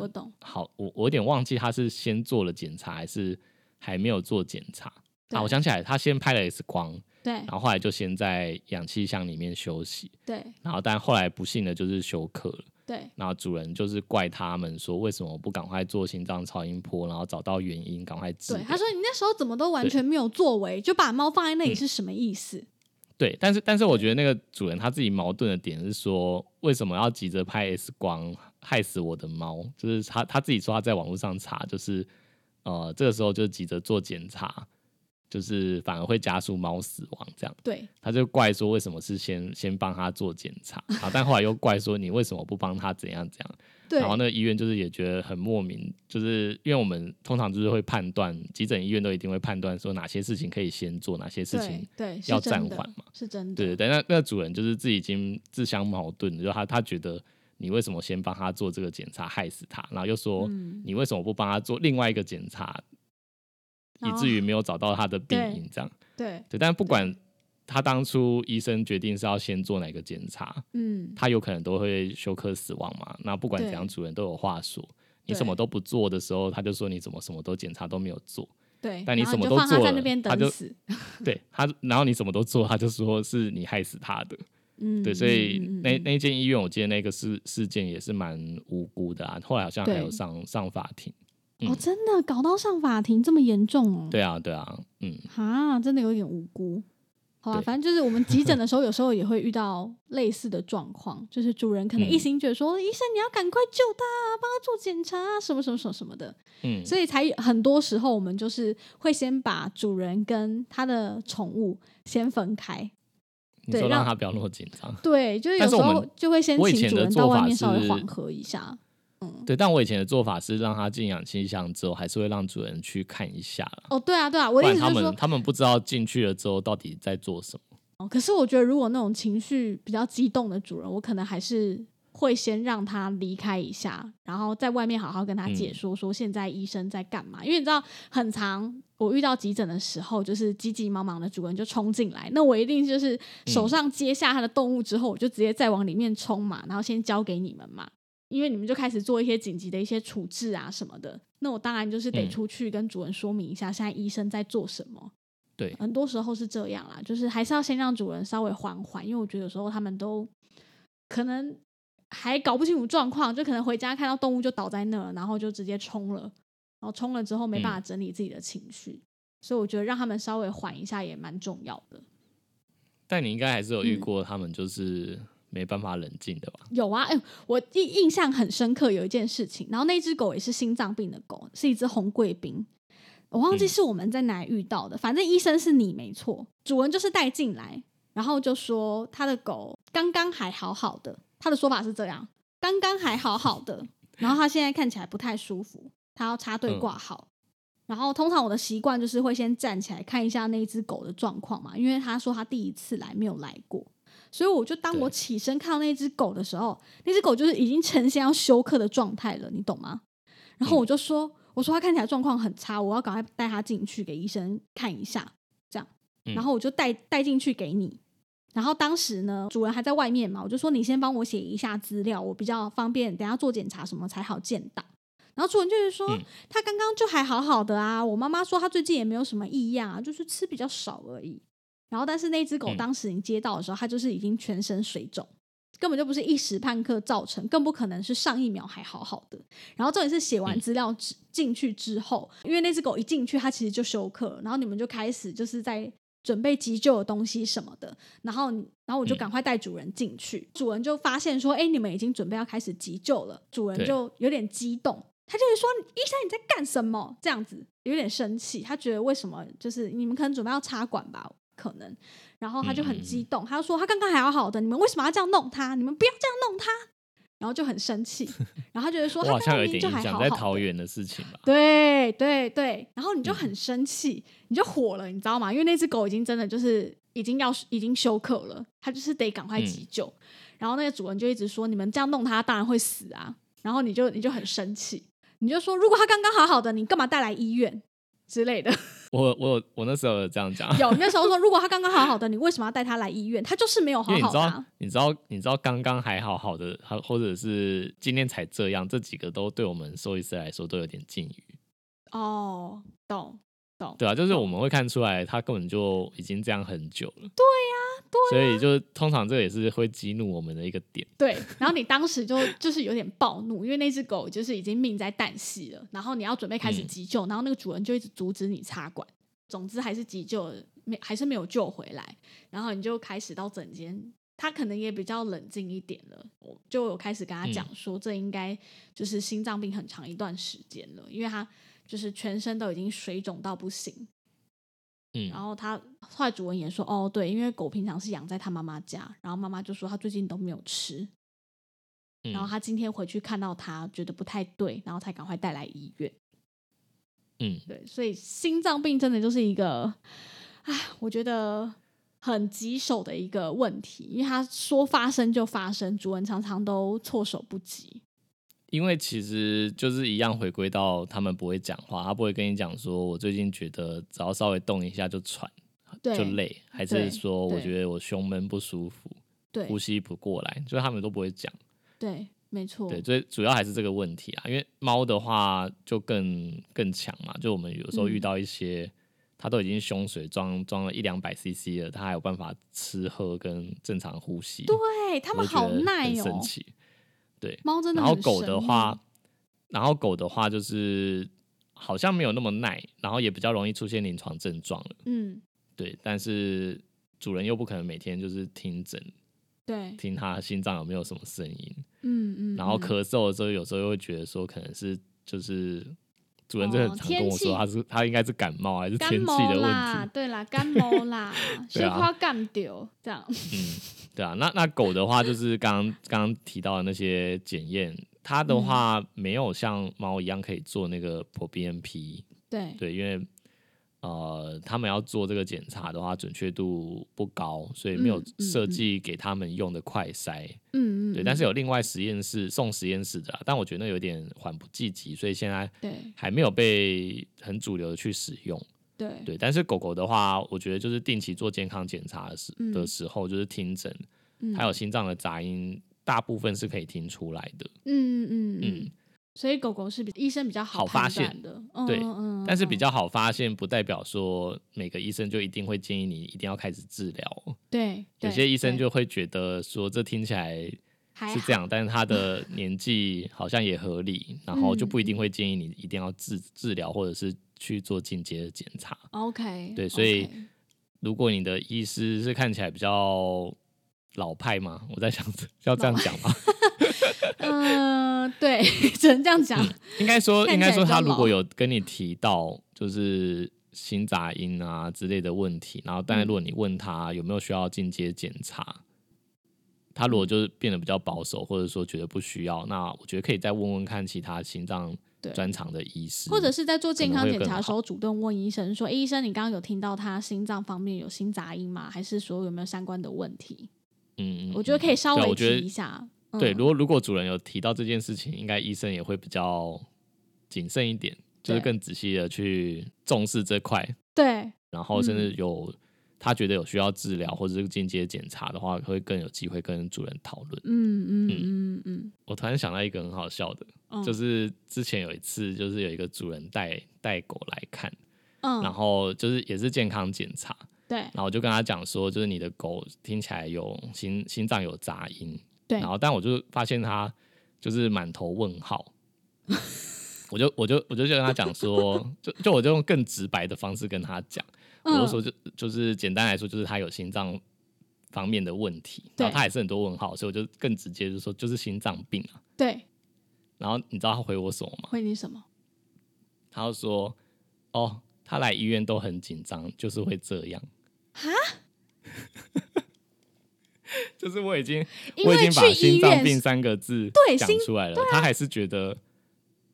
呃，懂，好，我我有点忘记他是先做了检查还是还没有做检查。啊，我想起来，他先拍了 X 光，对然后后来就先在氧气箱里面休息，对然后但后来不幸的就是休克了。对然后主人就是怪他们说，为什么不赶快做心脏超音波，然后找到原因，赶快治对，疗。他说你那时候怎么都完全没有作为，就把猫放在那里是什么意思？对，但是但是我觉得那个主人他自己矛盾的点是说，为什么要急着拍 X 光，害死我的猫？就是他他自己说他在网络上查，就是呃这个时候就急着做检查，就是反而会加速猫死亡这样。对他就怪说为什么是先先帮他做检查啊，但后来又怪说你为什么不帮他怎样怎样。对，然后那个医院就是也觉得很莫名，就是因为我们通常就是会判断，急诊医院都一定会判断说哪些事情可以先做，哪些事情对要暂缓嘛。是真的，对对对，那那个主人就是自己已经自相矛盾，就他他觉得你为什么先帮他做这个检查，害死他，然后又说嗯你为什么不帮他做另外一个检查，以至于没有找到他的病因这样。对，对，但不管他当初医生决定是要先做哪个检查，嗯，他有可能都会休克死亡嘛。那不管怎样，主人都有话说。你什么都不做的时候，他就说你怎么什么都检查都没有做。对，但你什么都做了他就死，对他，然后你什么都做，他就说是你害死他的。嗯，对，所以那那间医院，我记得那个事事件也是蛮无辜的啊。后来好像还有上上法庭。哦，真的？搞到上法庭这么严重哦，对啊，对啊，嗯，哈，真的有点无辜，好吧，对。反正就是我们急诊的时候，有时候也会遇到类似的状况，就是主人可能一嗯。心觉得说，医生你要赶快救他，帮他做检查啊，什么什么什么什么的，嗯，所以才很多时候我们就是会先把主人跟他的宠物先分开。对让让他不要那么紧张。对，就是有时候就会先请主人到外面稍微缓和一下。对，但我以前的做法是让它进氧气箱之后，还是会让主人去看一下啦哦，对啊，对啊，我不然他们，他们不知道进去了之后到底在做什么。哦，可是我觉得，如果那种情绪比较激动的主人，我可能还是会先让他离开一下，然后在外面好好跟他解嗯说说现在医生在干嘛。因为你知道，很长我遇到急诊的时候，就是急急忙忙的主人就冲进来，那我一定就是手上接下他的动物之后，我就直接再往里面冲嘛，然后先交给你们嘛。因为你们就开始做一些紧急的一些处置啊什么的，那我当然就是得嗯。出去跟主人说明一下，现在医生在做什么。对，很多时候是这样啦，就是还是要先让主人稍微缓缓，因为我觉得有时候他们都可能还搞不清楚状况，就可能回家看到动物就倒在那了，然后就直接冲了，然后冲了之后没办法整理自己的情绪，所以我觉得让他们稍微缓一下也蛮重要的。但你应该还是有遇嗯。过他们就是没办法冷静的吧？有啊，哎、我印印象很深刻，有一件事情，然后那只狗也是心脏病的狗，是一只红贵宾。我忘记嗯是我们在哪里遇到的，反正医生是你没错，主人就是带进来，然后就说他的狗刚刚还好好的，他的说法是这样，刚刚还好好的，然后他现在看起来不太舒服，他要插队嗯挂号。然后通常我的习惯就是会先站起来看一下那只狗的状况嘛，因为他说他第一次来没有来过，所以我就当我起身看到那只狗的时候，那只狗就是已经呈现要休克的状态了，你懂吗？然后我就说，我说它看起来状况很差，我要赶快带它进去给医生看一下，这样，嗯然后我就带带进去给你。然后当时呢，主人还在外面嘛，我就说你先帮我写一下资料，我比较方便，等下做检查什么才好见到。然后主人就是说，嗯他刚刚就还好好的啊，我妈妈说他最近也没有什么异样啊，就是吃比较少而已。然后但是那只狗嗯当时你接到的时候，它就是已经全身水肿，根本就不是一时半刻造成，更不可能是上一秒还好好的。然后重点是写完嗯资料之进去之后，因为那只狗一进去，它其实就休克了，然后你们就开始就是在准备急救的东西什么的，然后然后我就嗯赶快带主人进去，主人就发现说，哎，你们已经准备要开始急救了，主人就有点激动。他就是说：“医生你在干什么？”这样子有点生气，他觉得为什么就是你们可能准备要插管吧，可能，然后他就很激动，他就说他刚刚还好好的，你们为什么要这样弄他？你们不要这样弄他，然后就很生气，然后他觉得说他好像有一刚刚明明就点还好好的，桃园的事情吧。对对对，然后你就嗯很生气，你就火了，你知道吗？因为那只狗已经真的就是已经要已经休克了，它就是得赶快嗯急救。然后那个主人就一直说：“你们这样弄它，当然会死啊！”然后你就你就很生气，你就说：“如果它刚刚好好的，你干嘛带来医院之类的我我我那时候有这样讲？”，有那时候说：“ 如果他刚刚好好的，你为什么要带他来医院？他就是没有好好的你知道你知道，你知道刚刚还好好的，还或者是今天才这样，这几个都对我们兽医师来说都有点禁语。哦，懂懂，对啊，就是我们会看出来，他根本就已经这样很久了。对所以就通常这也是会激怒我们的一个点。对，然后你当时就就是有点暴怒，因为那只狗就是已经命在旦夕了，然后你要准备开始嗯。急救，然后那个主人就一直阻止你插管，总之还是急救没还是没有救回来，然后你就开始到整间，他可能也比较冷静一点了，我就有开始跟他讲说，这应该就是心脏病很长一段时间了，因为他就是全身都已经水肿到不行，嗯然后他后来主人也说，哦，对，因为狗平常是养在他妈妈家，然后妈妈就说他最近都没有吃，然后嗯他今天回去看到他觉得不太对，然后才赶快带来医院。嗯，对，所以心脏病真的就是一个，唉，我觉得很棘手的一个问题，因为他说发生就发生，主人常常都措手不及。因为其实就是一样回归到他们不会讲话，他不会跟你讲说，我最近觉得只要稍微动一下就喘对，就累，还是说我觉得我胸闷不舒服，对呼吸不过来，就是他们都不会讲。对，没错，对，最主要还是这个问题啊，因为猫的话就更更强嘛，就我们有时候遇嗯到一些，它都已经胸水装装了一两百 CC 了，它还有办法吃喝跟正常呼吸，对他们好耐哦神，奇。对，猫真的很然后狗的话，然后狗的话就是好像没有那么耐，然后也比较容易出现临床症状了。嗯，对，但是主人又不可能每天就是听诊，对，听他心脏有没有什么声音，嗯嗯，然后嗯咳嗽的时候，有时候又会觉得说可能是就是主人真的常跟我说他是他应该是感冒还是天气的问啦，题，对啦，感冒啦，对啊。水花干掉这样，嗯，对啊，那那狗的话就是刚刚刚刚提到的那些检验，它的话嗯没有像猫一样可以做那个 ProBNP，对，对，因为呃，他们要做这个检查的话，准确度不高，所以没有设计给他们用的快筛。嗯嗯，对，但是有另外实验室送实验室的啦，但我觉得那有点缓不济急，所以现在对。还没有被很主流的去使用。对。对，但是狗狗的话，我觉得就是定期做健康检查的时、嗯。的时候，就是听诊，嗯。还有心脏的杂音，大部分是可以听出来的。嗯嗯嗯。嗯，所以狗狗是比医生比较好发现的，嗯对但是比嗯较好发现，不代表说每个医生就一定会建议你一定要开始治疗。对，有些医生就会觉得说这听起来是这样，但是他的年纪好像也合理，然后就不一嗯定会建议你一定要治治疗或者是去做进阶的检查。OK，对所以如果你的医师是看起来比较老派嘛，我在想 要这样讲吗？嗯，对，只能这样讲。应该说，看应该说他如果有跟你提到就是心杂音啊之类的问题，然后但是嗯如果你问他有没有需要进阶检查，他如果就是变得比较保守，或者说觉得不需要，那我觉得可以再问问看其他心脏对专长的医师，或者是在做健康检查的时候，主动问医生说：“诶医生，你刚刚有听到他心脏方面有心杂音吗？还是说有没有相关的问题？”嗯，嗯我觉得可以稍微提一下。嗯。对，如果如果主人有提到这件事情，应该医生也会比较谨慎一点，就是更仔细的去重视这块，对。然后甚至嗯。有、他觉得有需要治疗或者是进阶检查的话，会更有机会跟主人讨论。嗯嗯。嗯嗯。我突然想到一个很好笑的，嗯，就是之前有一次，就是有一个主人带带狗来看，嗯，然后就是也是健康检查，对。然后我就跟他讲说，就是你的狗听起来有心心脏有杂音，对然后但我就发现他就是满头问号，我就我就我就就跟他讲说，就就我就用更直白的方式跟他讲，我就嗯说就就是简单来说，就是他有心脏方面的问题，然后他也是很多问号，所以我就更直接就说就是心脏病啊。对，然后你知道他回我什么吗？回你什么？他就说哦，他来医院都很紧张，就是会这样。哈，就是我已经因我已经把心脏病三个字讲出来了，他还是觉得，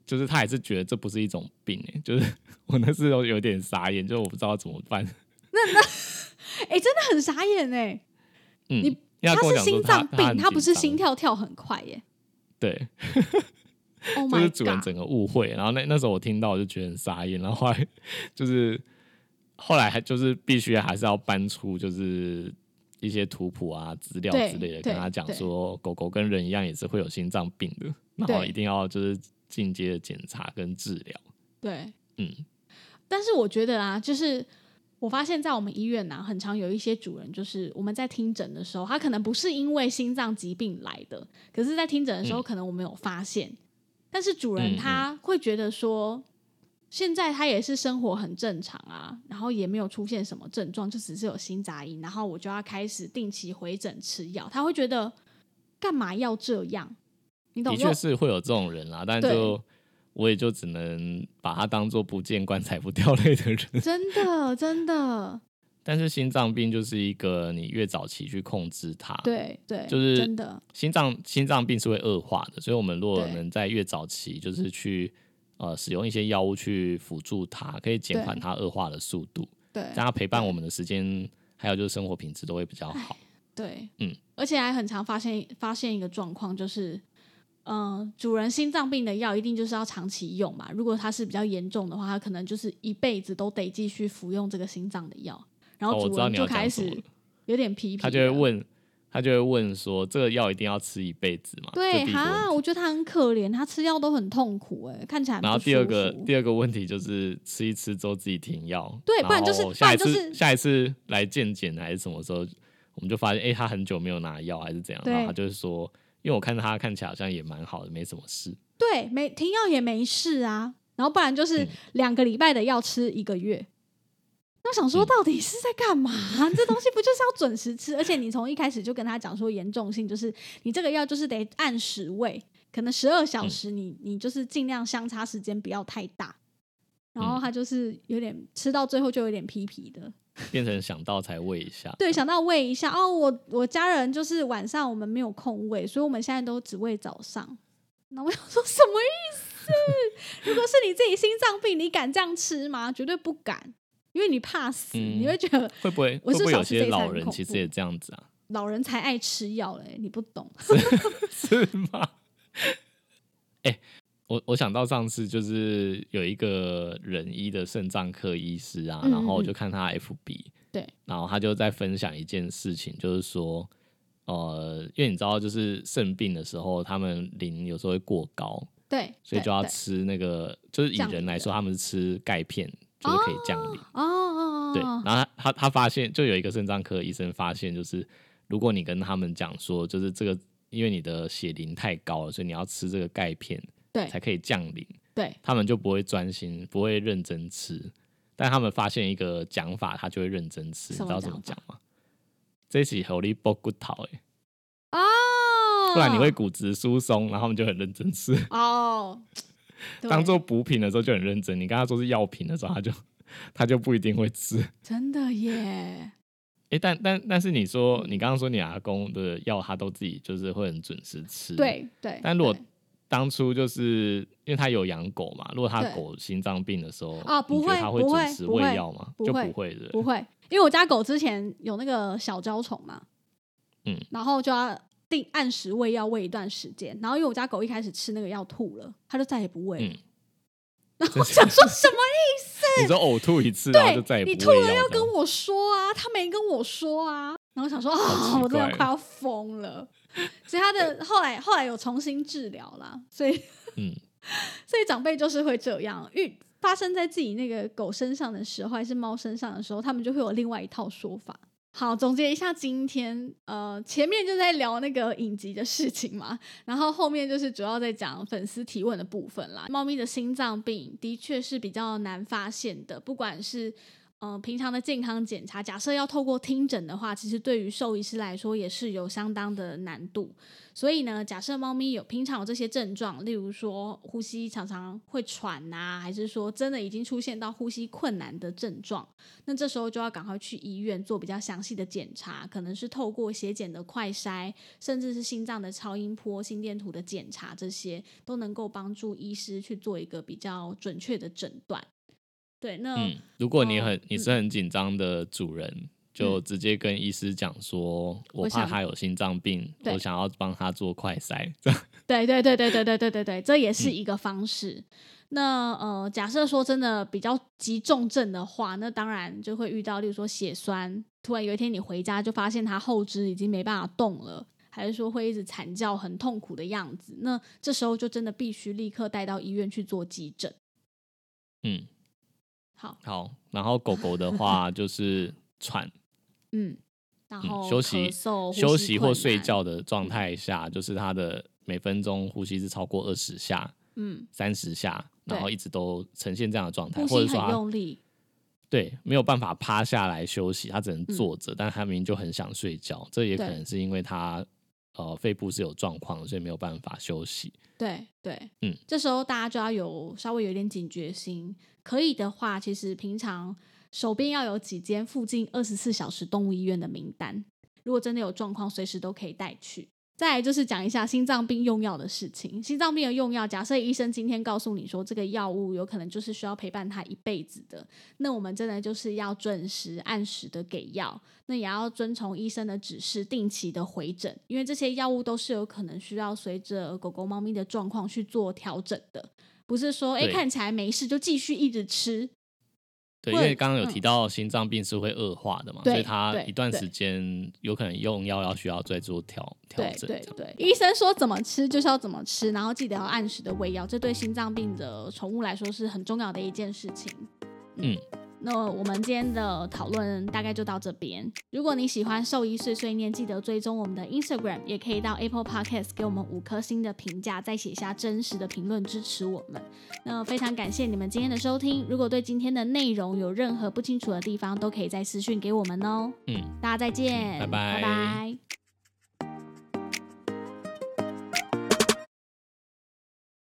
就是他还是觉得这不是一种病哎、就是 我那时候有点傻眼，就我不知道怎么办。那那哎、真的很傻眼 哎、嗯，他是心脏病，很他不是心跳跳很快耶。对，Oh 就是主人整个误会。然后那那时候我听到我就觉得很傻眼，然后后来就是后来还就是必须还是要搬出就是一些图谱啊资料之类的，跟他讲对说狗狗跟人一样也是会有心脏病的，然后一定要就是进阶的检查跟治疗。对，嗯，但是我觉得啊，就是我发现，在我们医院啊、很常有一些主人，就是我们在听诊的时候，他可能不是因为心脏疾病来的，可是在听诊的时候，嗯可能我们有发现，但是主人嗯他会觉得说。现在他也是生活很正常啊，然后也没有出现什么症状，就只是有心杂音，然后我就要开始定期回诊吃药。他会觉得干嘛要这样？你懂就的确是会有这种人啦，但就我也就只能把他当做不见棺材不掉泪的人。真的真的，但是心脏病就是一个你越早期去控制它，对对，就是真的，心脏心脏病是会恶化的，所以我们如果能在越早期就是去呃使用一些药物去辅助它，可以减缓它恶化的速度，对，让它陪伴我们的时间还有就是生活品质都会比较好。对，嗯，而且还很常发现发现一个状况，就是，嗯、主人心脏病的药一定就是要长期用嘛。如果它是比较严重的话，他可能就是一辈子都得继续服用这个心脏的药。然哦，后主人就开始有点皮皮，他就会，问，他就会问说，这个药一定要吃一辈子吗？对哈，我觉得他很可怜，他吃药都很痛苦、哎，看起来然后第二个第二个问题就是吃一吃之后自己停药，对不然就是下一次、下一次来健检还是什么时候，我们就发现哎、诶他很久没有拿药还是怎样，然后他就是说，因为我看他看起来好像也蛮好的，没什么事。对，没停药也没事啊。然后不然就是嗯两个礼拜的药吃一个月，那我想说，嗯到底是在干嘛？这东西不就是要准时吃？而且你从一开始就跟他讲说严重性，就是你这个药就是得按时喂，可能十二小嗯时你，你就是尽量相差时间不要太大。然后嗯他就是有点吃到最后就有点皮皮的，变成想到才喂一下。对，想到喂一下哦，我我家人就是晚上我们没有空喂，所以我们现在都只喂早上。那我想说什么意思？如果是你自己心脏病，你敢这样吃吗？绝对不敢，因为你怕死，嗯你会觉得会不会我是会不会有些老人其实也这样子啊？老人才爱吃药嘞，你不懂。是吗？哎、我我想到上次就是有一个人医的肾脏科医师啊，嗯然后我嗯就看他 FB，对，然后他就在分享一件事情，就是说，呃，因为你知道，就是肾病的时候，他们磷有时候会过高，对，所以就要吃那个，就是以人来说，他们是吃钙片，就是可以降磷。哦哦哦，对，哦然后他他他发现，就有一个肾脏科医生发现，就是如果你跟他们讲说，就是这个，因为你的血磷太高了，所以你要吃这个钙片对才可以降磷，对，他们就不会专心，不会认真吃。但他们发现一个讲法，他就会认真吃，你知道怎么讲讲吗？这是合力剥骨头哎，哦，不然你会骨质疏松，然后他们就很认真吃。哦，对当做补品的时候就很认真，你跟他说是药品的时候，他就 他就不一定会吃。真的耶，哎、但但但是你说你刚刚说你阿公的药，他都自己就是会很准时吃。。对对。但如果当初就是因为他有养狗嘛，如果他狗心脏病的时候，啊不会他会准时喂药吗？就不会不会的。不会，因为我家狗之前有那个小焦虫嘛，嗯，然后就要定按时喂药喂一段时间，然后因为我家狗一开始吃那个药吐了，它就再也不喂了。嗯然后我想说什么意思你说呕吐一次，然后就再也你不喂吐了要。跟我说啊，他没跟我说啊。然后想说啊，好奇我真的快要疯了。所以他的后来后来有重新治疗啦，所以嗯，所以长辈就是会这样，遇发生在自己那个狗身上的时候，还是猫身上的时候，他们就会有另外一套说法。好，总结一下今天，呃，前面就在聊那个影集的事情嘛，然后后面就是主要在讲粉丝提问的部分啦。猫咪的心脏病的确是比较难发现的，不管是呃平常的健康检查，假设要透过听诊的话，其实对于兽医师来说也是有相当的难度。所以呢，假设猫咪有平常有这些症状，例如说呼吸常常会喘呐、还是说真的已经出现到呼吸困难的症状，那这时候就要赶快去医院做比较详细的检查，可能是透过血检的快筛，甚至是心脏的超音波、心电图的检查，这些都能够帮助医师去做一个比较准确的诊断。对，那、嗯，如果你哦很你是很紧张的主人，就直接跟医师讲说，我我怕他有心脏病，对我想要帮他做快筛，对对对对对对对对对，这也嗯是一个方式。那呃，假设说真的比较急重症的话，那当然就会遇到，例如说血栓，突然有一天你回家就发现他后肢已经没办法动了，还是说会一直惨叫、很痛苦的样子，那这时候就真的必须立刻带到医院去做急诊。嗯。好，好，然后狗狗的话就是喘，嗯，然嗯后休息、休息或睡，觉的状态下，就是它的每分钟呼吸是超过二十下、嗯，三十下，然后一直都呈现这样的状态，或者说它用力，对没有办法趴下来休息，他只能嗯坐着，但他明明就很想睡觉，这也可能是因为他呃肺部是有状况，所以没有办法休息。对对，嗯，这时候大家就要有稍微有点警觉心。可以的话，其实平常手边要有几间附近二十四小时动物医院的名单，如果真的有状况，随时都可以带去。再来就是讲一下心脏病用药的事情。心脏病的用药，假设医生今天告诉你说这个药物有可能就是需要陪伴他一辈子的，那我们真的就是要准时按时的给药，那也要遵从医生的指示，定期的回诊，因为这些药物都是有可能需要随着狗狗、猫咪的状况去做调整的，不是说哎看起来没事就继续一直吃。对，因会为刚刚有嗯提到心脏病是会恶化的嘛，对所以它对对一段时间有可能用药要需要再做调调整。这样对对，医生说怎么吃就是要怎么吃，然后记得要按时的喂药，这对心脏病的宠物来说是很重要的一件事情。嗯，那我们今天的讨论大概就到这边。如果你喜欢兽医碎碎念，记得追踪我们的 Instagram，也可以到 Apple Podcast 给我们五颗星的评价，再写下真实的评论支持我们。那非常感谢你们今天的收听。如果对今天的内容有任何不清楚的地方，都可以在私讯给我们哦。嗯，大家再见，拜拜拜拜。